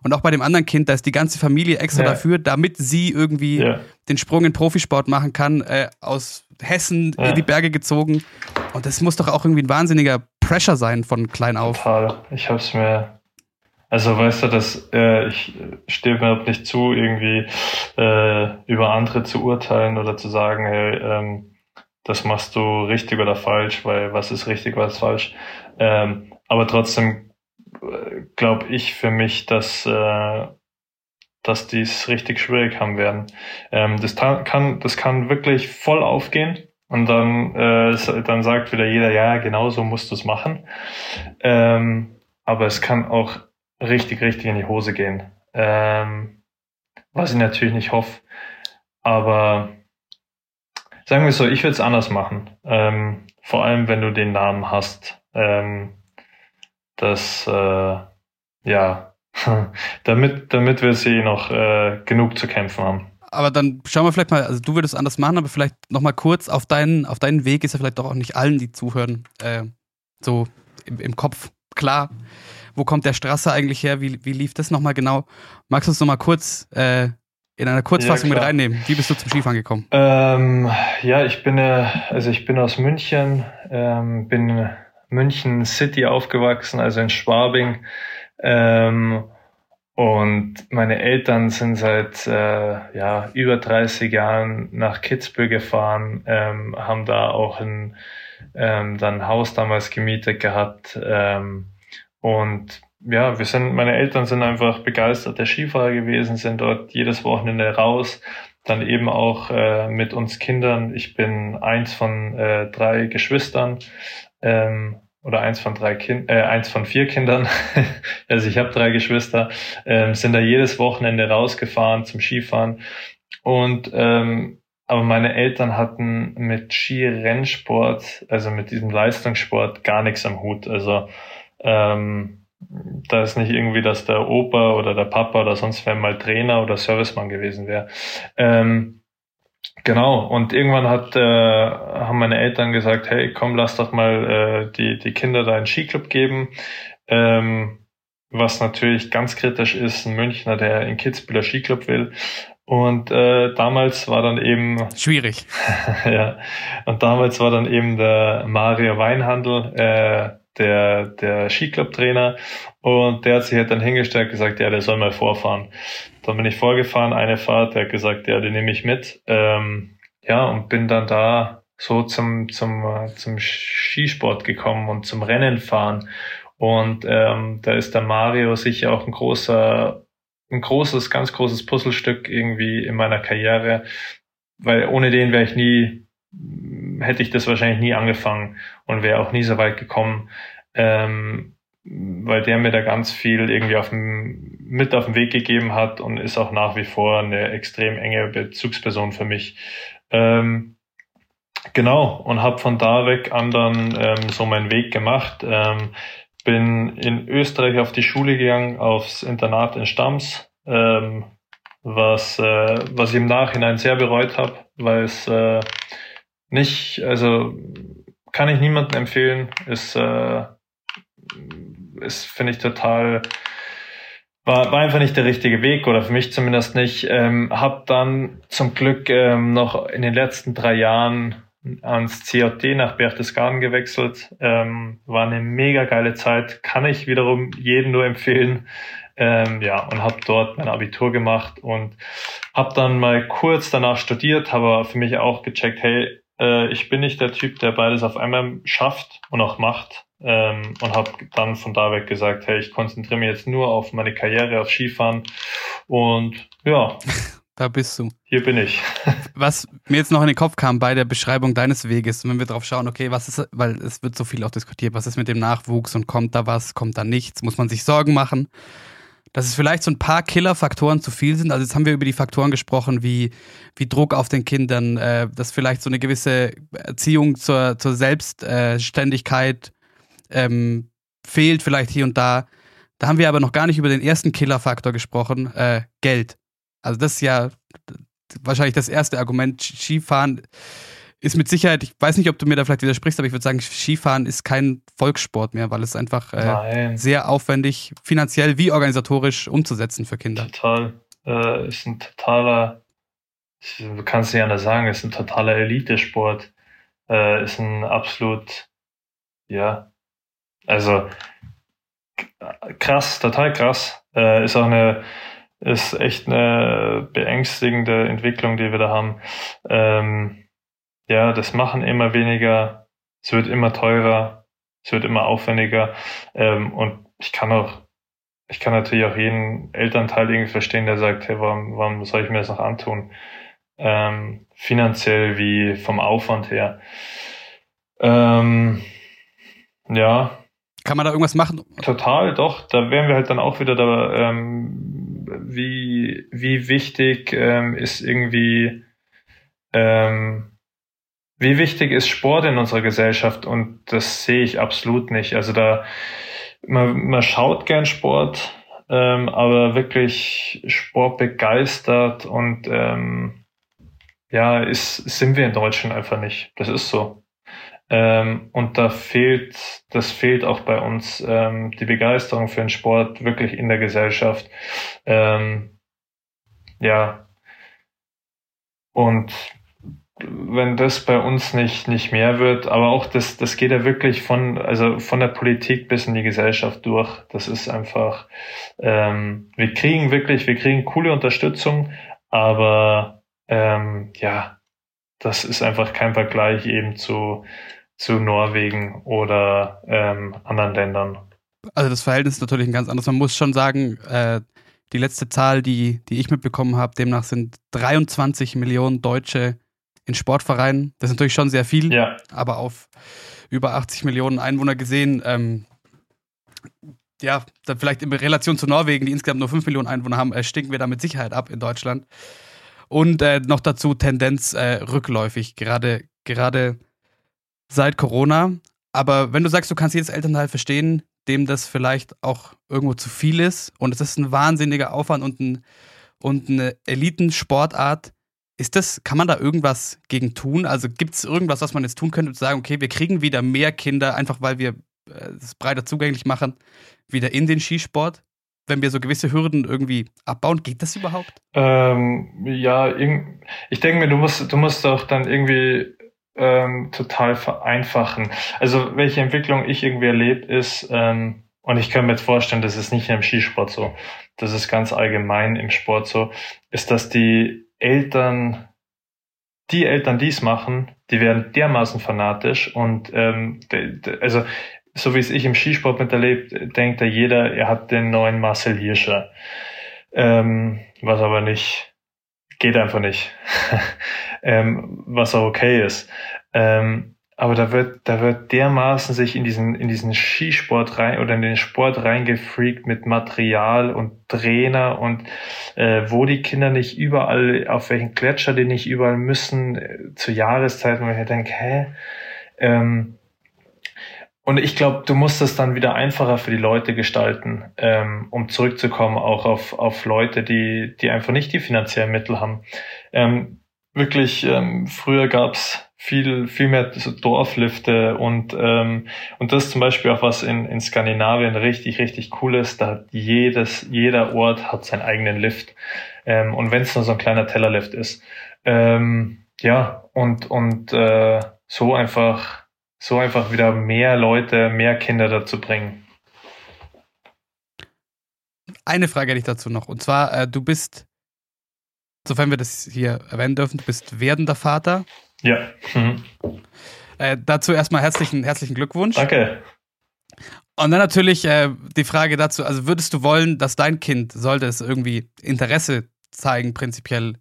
und auch bei dem anderen Kind, da ist die ganze Familie extra ja. dafür, damit sie irgendwie ja. den Sprung in Profisport machen kann, äh, aus Hessen ja. in die Berge gezogen. Und das muss doch auch irgendwie ein wahnsinniger Pressure sein von klein auf. Total. Ich hab's mir also weißt du, dass äh, ich stehe mir nicht zu, irgendwie äh, über andere zu urteilen oder zu sagen, hey, ähm, das machst du richtig oder falsch, weil was ist richtig, was ist falsch. Ähm, aber trotzdem glaube ich für mich, dass äh, dass die es richtig schwierig haben werden. Ähm, das kann das kann wirklich voll aufgehen und dann äh, dann sagt wieder jeder, ja, genau so musst du es machen. Ähm, aber es kann auch richtig, richtig in die Hose gehen. Ähm, was ich natürlich nicht hoffe. Aber sagen wir so, ich würde es anders machen. Ähm, vor allem, wenn du den Namen hast. Ähm, dass, äh, ja, damit, damit wir sie noch äh, genug zu kämpfen haben. Aber dann schauen wir vielleicht mal, also du würdest anders machen, aber vielleicht nochmal kurz auf deinen, auf deinen Weg ist ja vielleicht doch auch nicht allen, die zuhören, äh, so im, im Kopf klar wo kommt der Strasse eigentlich her? Wie, wie lief das nochmal genau? Magst du uns nochmal kurz äh, in einer Kurzfassung ja, mit reinnehmen? Wie bist du zum Skifahren gekommen? Ähm, ja, ich bin, also ich bin aus München, ähm, bin München City aufgewachsen, also in Schwabing. Ähm, und meine Eltern sind seit äh, ja, über 30 Jahren nach Kitzbühel gefahren, ähm, haben da auch ein, ähm, dann Haus damals gemietet gehabt. Ähm, und ja, wir sind, meine Eltern sind einfach begeisterte Skifahrer gewesen, sind dort jedes Wochenende raus. Dann eben auch äh, mit uns Kindern. Ich bin eins von äh, drei Geschwistern ähm, oder eins von drei Kind, äh, eins von vier Kindern. also ich habe drei Geschwister. Ähm, sind da jedes Wochenende rausgefahren zum Skifahren. Und ähm, aber meine Eltern hatten mit Skirennsport, also mit diesem Leistungssport, gar nichts am Hut. Also ähm, da ist nicht irgendwie, dass der Opa oder der Papa oder sonst wer mal Trainer oder Servicemann gewesen wäre. Ähm, genau, und irgendwann hat, äh, haben meine Eltern gesagt, hey, komm, lass doch mal äh, die, die Kinder da einen Skiclub geben. Ähm, was natürlich ganz kritisch ist, ein Münchner, der in Kitzbühler Skiclub will. Und äh, damals war dann eben schwierig. ja. Und damals war dann eben der Mario Weinhandel, äh, der, der Skiclub-Trainer und der hat sich halt dann hingestellt gesagt, ja, der soll mal vorfahren. Dann bin ich vorgefahren, eine Fahrt, der hat gesagt, ja, den nehme ich mit. Ähm, ja, und bin dann da so zum, zum, zum Skisport gekommen und zum Rennen fahren. Und ähm, da ist der Mario sicher auch ein großer, ein großes, ganz großes Puzzlestück irgendwie in meiner Karriere, weil ohne den wäre ich nie hätte ich das wahrscheinlich nie angefangen und wäre auch nie so weit gekommen, ähm, weil der mir da ganz viel irgendwie auf dem, mit auf den Weg gegeben hat und ist auch nach wie vor eine extrem enge Bezugsperson für mich. Ähm, genau, und habe von da weg an dann ähm, so meinen Weg gemacht. Ähm, bin in Österreich auf die Schule gegangen, aufs Internat in Stams, ähm, was, äh, was ich im Nachhinein sehr bereut habe, weil es äh, nicht, also kann ich niemandem empfehlen. Ist, äh, ist finde ich total, war, war einfach nicht der richtige Weg oder für mich zumindest nicht. Ähm, hab dann zum Glück ähm, noch in den letzten drei Jahren ans CJD nach Berchtesgaden gewechselt. Ähm, war eine mega geile Zeit, kann ich wiederum jedem nur empfehlen. Ähm, ja, und habe dort mein Abitur gemacht und habe dann mal kurz danach studiert, habe für mich auch gecheckt, hey, äh, ich bin nicht der Typ, der beides auf einmal schafft und auch macht. Ähm, und habe dann von da weg gesagt, hey, ich konzentriere mich jetzt nur auf meine Karriere, auf Skifahren. Und ja. Da bist du. Hier bin ich. was mir jetzt noch in den Kopf kam bei der Beschreibung deines Weges, wenn wir drauf schauen, okay, was ist, weil es wird so viel auch diskutiert, was ist mit dem Nachwuchs und kommt da was, kommt da nichts, muss man sich Sorgen machen? Dass es vielleicht so ein paar Killerfaktoren zu viel sind. Also jetzt haben wir über die Faktoren gesprochen, wie, wie Druck auf den Kindern, äh, dass vielleicht so eine gewisse Erziehung zur, zur Selbstständigkeit ähm, fehlt, vielleicht hier und da. Da haben wir aber noch gar nicht über den ersten Killerfaktor gesprochen, äh, Geld. Also das ist ja wahrscheinlich das erste Argument. Skifahren ist mit Sicherheit, ich weiß nicht, ob du mir da vielleicht widersprichst, aber ich würde sagen, Skifahren ist kein Volkssport mehr, weil es einfach äh, sehr aufwendig, finanziell wie organisatorisch umzusetzen für Kinder. Total. Äh, ist ein totaler, du kannst nicht anders sagen, ist ein totaler Elitesport. Äh, ist ein absolut, ja, also krass, total krass. Äh, ist auch eine, ist echt eine beängstigende Entwicklung, die wir da haben. Ähm, ja, das machen immer weniger, es wird immer teurer, es wird immer aufwendiger ähm, und ich kann auch, ich kann natürlich auch jeden Elternteil irgendwie verstehen, der sagt, hey, warum, warum soll ich mir das noch antun? Ähm, finanziell wie vom Aufwand her. Ähm, ja. Kann man da irgendwas machen? Total, doch. Da wären wir halt dann auch wieder da, ähm, wie, wie wichtig ähm, ist irgendwie ähm, wie wichtig ist Sport in unserer Gesellschaft? Und das sehe ich absolut nicht. Also da, man, man schaut gern Sport, ähm, aber wirklich Sport begeistert und ähm, ja, ist, sind wir in Deutschland einfach nicht. Das ist so. Ähm, und da fehlt, das fehlt auch bei uns, ähm, die Begeisterung für den Sport wirklich in der Gesellschaft. Ähm, ja. Und wenn das bei uns nicht, nicht mehr wird, aber auch das, das geht ja wirklich von, also von der Politik bis in die Gesellschaft durch. Das ist einfach, ähm, wir kriegen wirklich, wir kriegen coole Unterstützung, aber ähm, ja, das ist einfach kein Vergleich eben zu, zu Norwegen oder ähm, anderen Ländern. Also das Verhältnis ist natürlich ein ganz anderes. Man muss schon sagen, äh, die letzte Zahl, die, die ich mitbekommen habe, demnach sind 23 Millionen Deutsche in Sportvereinen. Das ist natürlich schon sehr viel, ja. aber auf über 80 Millionen Einwohner gesehen, ähm, ja, dann vielleicht in Relation zu Norwegen, die insgesamt nur 5 Millionen Einwohner haben, äh, stinken wir da mit Sicherheit ab in Deutschland. Und äh, noch dazu Tendenz äh, rückläufig, gerade, gerade seit Corona. Aber wenn du sagst, du kannst jedes Elternteil verstehen, dem das vielleicht auch irgendwo zu viel ist und es ist ein wahnsinniger Aufwand und, ein, und eine Elitensportart, ist das, kann man da irgendwas gegen tun? Also gibt es irgendwas, was man jetzt tun könnte, zu sagen, okay, wir kriegen wieder mehr Kinder, einfach weil wir es äh, breiter zugänglich machen, wieder in den Skisport? Wenn wir so gewisse Hürden irgendwie abbauen, geht das überhaupt? Ähm, ja, ich denke mir, du musst, du musst doch dann irgendwie ähm, total vereinfachen. Also welche Entwicklung ich irgendwie erlebe, ist, ähm, und ich kann mir jetzt vorstellen, das ist nicht im Skisport so, das ist ganz allgemein im Sport so, ist, dass die Eltern, die Eltern, die es machen, die werden dermaßen fanatisch und ähm, de, de, also so wie es ich im Skisport miterlebt, denkt da jeder, er hat den neuen Marcel Hirscher. Ähm, was aber nicht, geht einfach nicht. ähm, was auch okay ist. Ähm, aber da wird, da wird dermaßen sich in diesen, in diesen Skisport rein oder in den Sport reingefreakt mit Material und Trainer und äh, wo die Kinder nicht überall, auf welchen Gletscher die nicht überall müssen, äh, zu Jahreszeiten, wo ich denke, hä? Ähm, und ich glaube, du musst es dann wieder einfacher für die Leute gestalten, ähm, um zurückzukommen auch auf, auf Leute, die, die einfach nicht die finanziellen Mittel haben. Ähm, wirklich, ähm, früher gab's viel, viel mehr so Dorflifte und, ähm, und das zum Beispiel auch was in, in Skandinavien richtig, richtig cool ist. Da hat jedes, jeder Ort hat seinen eigenen Lift. Ähm, und wenn es nur so ein kleiner Tellerlift ist. Ähm, ja, und, und äh, so einfach, so einfach wieder mehr Leute, mehr Kinder dazu bringen. Eine Frage hätte ich dazu noch. Und zwar, äh, du bist, sofern wir das hier erwähnen dürfen, du bist werdender Vater. Ja. Mhm. Äh, dazu erstmal herzlichen, herzlichen Glückwunsch. Danke. Und dann natürlich äh, die Frage dazu, also würdest du wollen, dass dein Kind, sollte es irgendwie Interesse zeigen, prinzipiell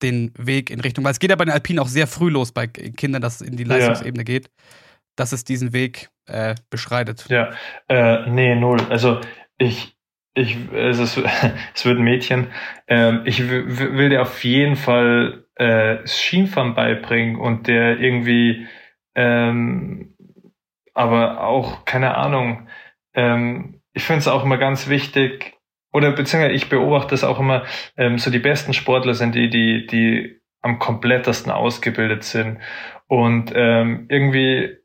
den Weg in Richtung, weil es geht ja bei den Alpinen auch sehr früh los bei Kindern, dass es in die Leistungsebene ja. geht, dass es diesen Weg äh, beschreitet. Ja, äh, nee, null. Also ich, ich, es, ist, es wird ein Mädchen. Ähm, ich will dir auf jeden Fall äh, Skifahren beibringen und der irgendwie, ähm, aber auch, keine Ahnung, ähm, ich finde es auch immer ganz wichtig, oder beziehungsweise ich beobachte es auch immer, ähm, so die besten Sportler sind die, die, die am komplettesten ausgebildet sind und ähm, irgendwie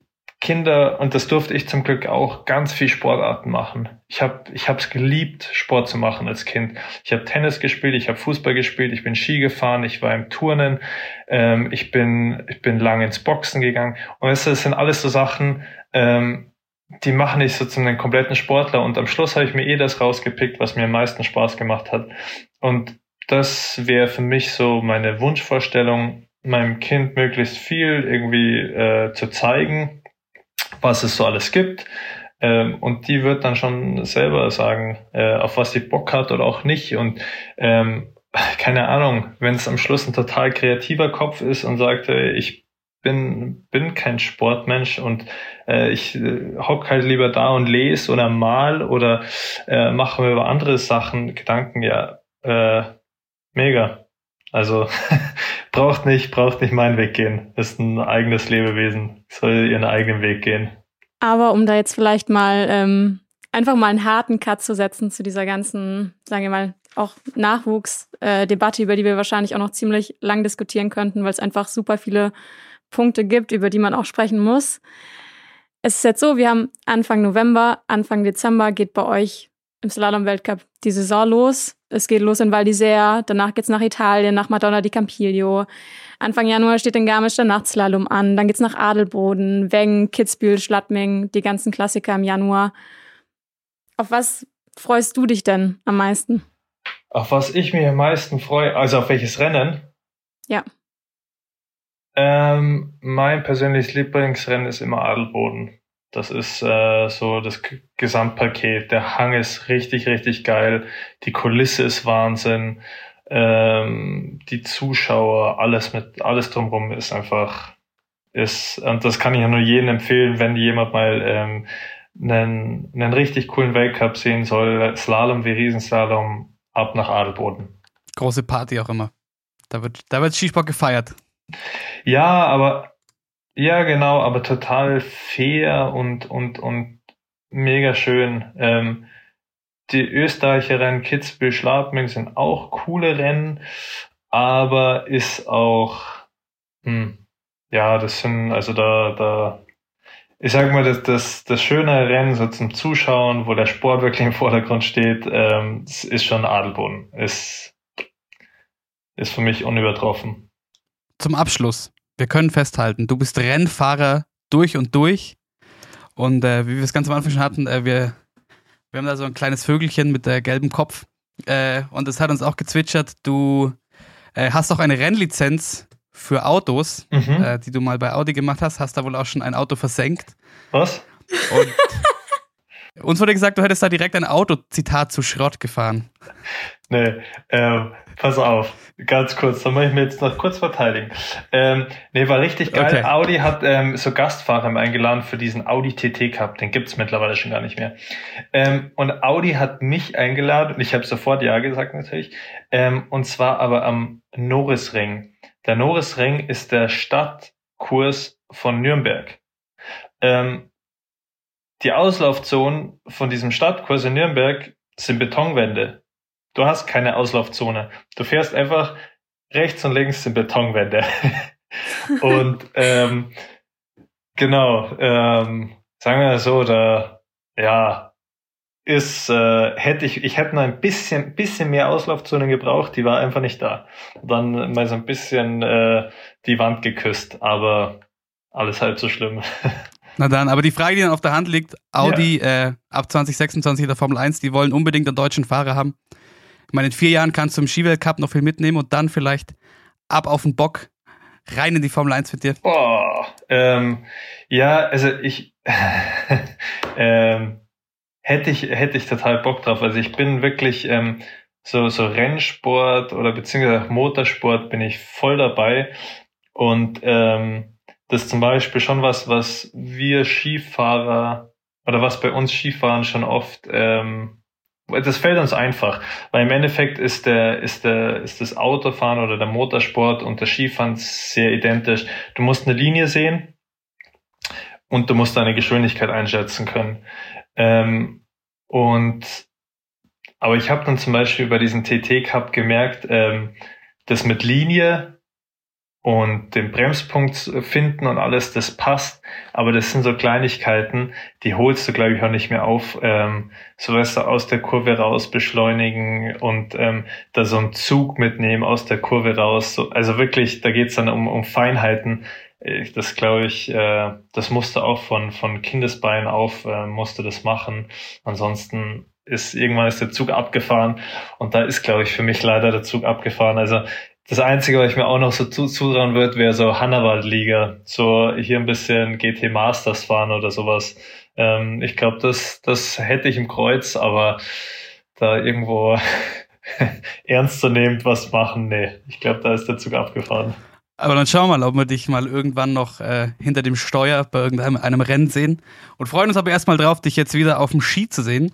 Kinder, und das durfte ich zum Glück auch, ganz viel Sportarten machen. Ich habe ich hab's geliebt, Sport zu machen als Kind. Ich habe Tennis gespielt, ich habe Fußball gespielt, ich bin Ski gefahren, ich war im Turnen, ähm, ich, bin, ich bin lang ins Boxen gegangen. Und das sind alles so Sachen, ähm, die machen dich so zu einem kompletten Sportler. Und am Schluss habe ich mir eh das rausgepickt, was mir am meisten Spaß gemacht hat. Und das wäre für mich so meine Wunschvorstellung, meinem Kind möglichst viel irgendwie äh, zu zeigen was es so alles gibt. Ähm, und die wird dann schon selber sagen, äh, auf was sie Bock hat oder auch nicht. Und ähm, keine Ahnung, wenn es am Schluss ein total kreativer Kopf ist und sagt, äh, ich bin, bin kein Sportmensch und äh, ich äh, hock halt lieber da und lese oder mal oder äh, mache mir über andere Sachen Gedanken, ja, äh, mega. Also braucht nicht, braucht nicht meinen Weg gehen. Ist ein eigenes Lebewesen, soll ihren eigenen Weg gehen. Aber um da jetzt vielleicht mal ähm, einfach mal einen harten Cut zu setzen zu dieser ganzen, sagen wir mal, auch Nachwuchsdebatte, äh, über die wir wahrscheinlich auch noch ziemlich lang diskutieren könnten, weil es einfach super viele Punkte gibt, über die man auch sprechen muss. Es ist jetzt so, wir haben Anfang November, Anfang Dezember geht bei euch im Slalom-Weltcup die Saison los. Es geht los in Val d'Isère, danach geht's nach Italien, nach Madonna di Campiglio. Anfang Januar steht in Garmisch der Nachtslalom an, dann geht's nach Adelboden, Wengen, Kitzbühel, Schladming, die ganzen Klassiker im Januar. Auf was freust du dich denn am meisten? Auf was ich mich am meisten freue, also auf welches Rennen? Ja. Ähm, mein persönliches Lieblingsrennen ist immer Adelboden. Das ist äh, so das Gesamtpaket. Der Hang ist richtig, richtig geil. Die Kulisse ist Wahnsinn. Ähm, die Zuschauer, alles mit, alles drumherum ist einfach, ist, und das kann ich ja nur jedem empfehlen, wenn jemand mal ähm, einen, einen richtig coolen Weltcup sehen soll, Slalom wie Riesenslalom, ab nach Adelboden. Große Party auch immer. Da wird, da wird Skisport gefeiert. Ja, aber ja, genau, aber total fair und, und, und mega schön. Ähm, die Österreicher Rennen Kitzbühel Schladming sind auch coole Rennen, aber ist auch, hm, ja, das sind, also da, da, ich sag mal, das, das, das schöne Rennen so zum Zuschauen, wo der Sport wirklich im Vordergrund steht, ähm, ist schon Adelboden. Ist, ist für mich unübertroffen. Zum Abschluss wir können festhalten, du bist Rennfahrer durch und durch. Und äh, wie wir es ganz am Anfang schon hatten, äh, wir, wir haben da so ein kleines Vögelchen mit äh, gelbem Kopf. Und es hat uns auch gezwitschert, du äh, hast auch eine Rennlizenz für Autos, mhm. äh, die du mal bei Audi gemacht hast. Hast da wohl auch schon ein Auto versenkt. Was? Und uns wurde gesagt, du hättest da direkt ein Auto, Zitat, zu Schrott gefahren. Nee, ähm, pass auf, ganz kurz, da muss ich mir jetzt noch kurz verteidigen. Ähm, nee, war richtig geil. Okay. Audi hat ähm, so Gastfahrer eingeladen für diesen Audi TT Cup, den gibt's mittlerweile schon gar nicht mehr. Ähm, und Audi hat mich eingeladen und ich habe sofort Ja gesagt natürlich. Ähm, und zwar aber am Norrisring. Der Norrisring ist der Stadtkurs von Nürnberg. Ähm, die Auslaufzonen von diesem Stadtkurs in Nürnberg sind Betonwände. Du hast keine Auslaufzone. Du fährst einfach rechts und links sind Betonwände. und ähm, genau, ähm, sagen wir so, da ja ist äh, hätte ich ich hätte noch ein bisschen bisschen mehr Auslaufzone gebraucht, die war einfach nicht da. Dann mal so ein bisschen äh, die Wand geküsst, aber alles halb so schlimm. Na dann, aber die Frage, die dann auf der Hand liegt, Audi ja. äh, ab 2026 der Formel 1, die wollen unbedingt einen deutschen Fahrer haben. Ich meine, in vier Jahren kannst du im Skiweltcup noch viel mitnehmen und dann vielleicht ab auf den Bock rein in die Formel 1 mit dir. Oh, ähm, ja, also ich ähm, hätte ich hätte ich total Bock drauf. Also ich bin wirklich ähm, so so Rennsport oder beziehungsweise Motorsport bin ich voll dabei und ähm, das ist zum Beispiel schon was, was wir Skifahrer oder was bei uns Skifahren schon oft ähm, das fällt uns einfach, weil im Endeffekt ist der, ist der, ist das Autofahren oder der Motorsport und der Skifahren sehr identisch. Du musst eine Linie sehen und du musst deine Geschwindigkeit einschätzen können. Ähm, und aber ich habe dann zum Beispiel bei diesem TT Cup gemerkt, ähm, das mit Linie und den Bremspunkt finden und alles, das passt. Aber das sind so Kleinigkeiten, die holst du, glaube ich, auch nicht mehr auf. Ähm, so weißt du, aus der Kurve raus beschleunigen und ähm, da so einen Zug mitnehmen aus der Kurve raus. So, also wirklich, da geht's dann um, um Feinheiten. Das glaube ich, äh, das musste auch von, von Kindesbeinen auf, äh, musste das machen. Ansonsten ist irgendwann ist der Zug abgefahren und da ist, glaube ich, für mich leider der Zug abgefahren. Also das Einzige, was ich mir auch noch so zu, zutrauen würde, wäre so Hannawald-Liga. So hier ein bisschen GT Masters fahren oder sowas. Ähm, ich glaube, das, das hätte ich im Kreuz, aber da irgendwo ernst zu nehmen, was machen, nee. Ich glaube, da ist der Zug abgefahren. Aber dann schauen wir mal, ob wir dich mal irgendwann noch äh, hinter dem Steuer bei irgendeinem einem Rennen sehen. Und freuen uns aber erstmal drauf, dich jetzt wieder auf dem Ski zu sehen.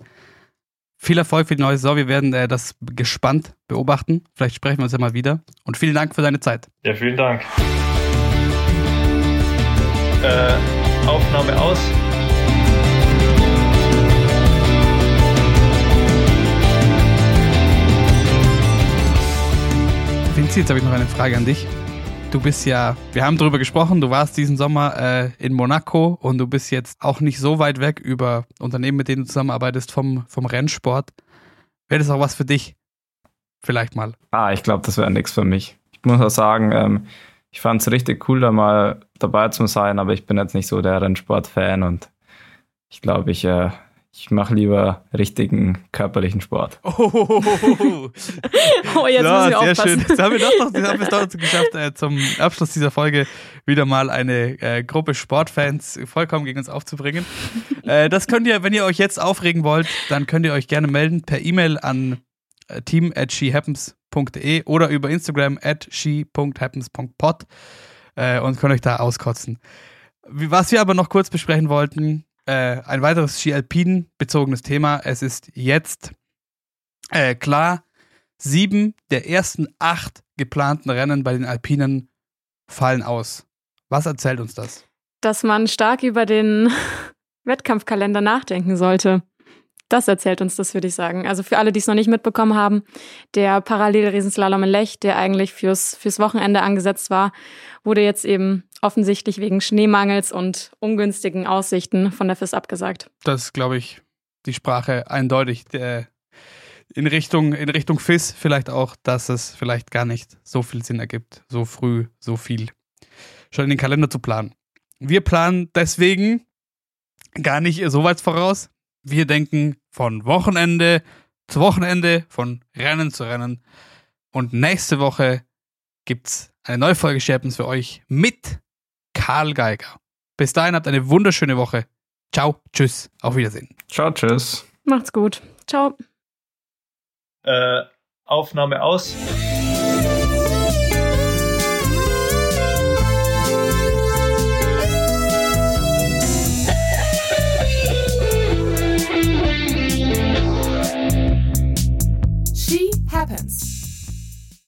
Viel Erfolg für die neue Saison. Wir werden äh, das gespannt beobachten. Vielleicht sprechen wir uns ja mal wieder. Und vielen Dank für deine Zeit. Ja, vielen Dank. Äh, Aufnahme aus. Vinci, jetzt habe ich noch eine Frage an dich. Du bist ja, wir haben darüber gesprochen, du warst diesen Sommer äh, in Monaco und du bist jetzt auch nicht so weit weg über Unternehmen, mit denen du zusammenarbeitest vom, vom Rennsport. Wäre das auch was für dich? Vielleicht mal. Ah, ich glaube, das wäre nichts für mich. Ich muss auch sagen, ähm, ich fand es richtig cool, da mal dabei zu sein, aber ich bin jetzt nicht so der Rennsport-Fan und ich glaube, ich äh, ich mache lieber richtigen körperlichen Sport. Oh, oh jetzt ja, muss ich sehr schön. Jetzt haben wir doch noch, haben es doch dazu geschafft, äh, zum Abschluss dieser Folge wieder mal eine äh, Gruppe Sportfans vollkommen gegen uns aufzubringen. äh, das könnt ihr, wenn ihr euch jetzt aufregen wollt, dann könnt ihr euch gerne melden per E-Mail an äh, team at shehappens.de oder über Instagram at she.happens.pod äh, und könnt euch da auskotzen. Was wir aber noch kurz besprechen wollten, äh, ein weiteres Ski-Alpin-bezogenes Thema. Es ist jetzt äh, klar, sieben der ersten acht geplanten Rennen bei den Alpinen fallen aus. Was erzählt uns das? Dass man stark über den Wettkampfkalender nachdenken sollte. Das erzählt uns das, würde ich sagen. Also für alle, die es noch nicht mitbekommen haben, der Parallelriesenslalom in Lech, der eigentlich fürs, fürs Wochenende angesetzt war, wurde jetzt eben offensichtlich wegen Schneemangels und ungünstigen Aussichten von der FIS abgesagt. Das ist, glaube ich, die Sprache eindeutig. Äh, in Richtung, in Richtung FIS vielleicht auch, dass es vielleicht gar nicht so viel Sinn ergibt, so früh, so viel schon in den Kalender zu planen. Wir planen deswegen gar nicht so weit voraus. Wir denken von Wochenende zu Wochenende, von Rennen zu Rennen. Und nächste Woche gibt's eine neue Folge Scherpens für euch mit Karl Geiger. Bis dahin habt eine wunderschöne Woche. Ciao, tschüss, auf Wiedersehen. Ciao, tschüss. Macht's gut. Ciao. Äh, Aufnahme aus. happens.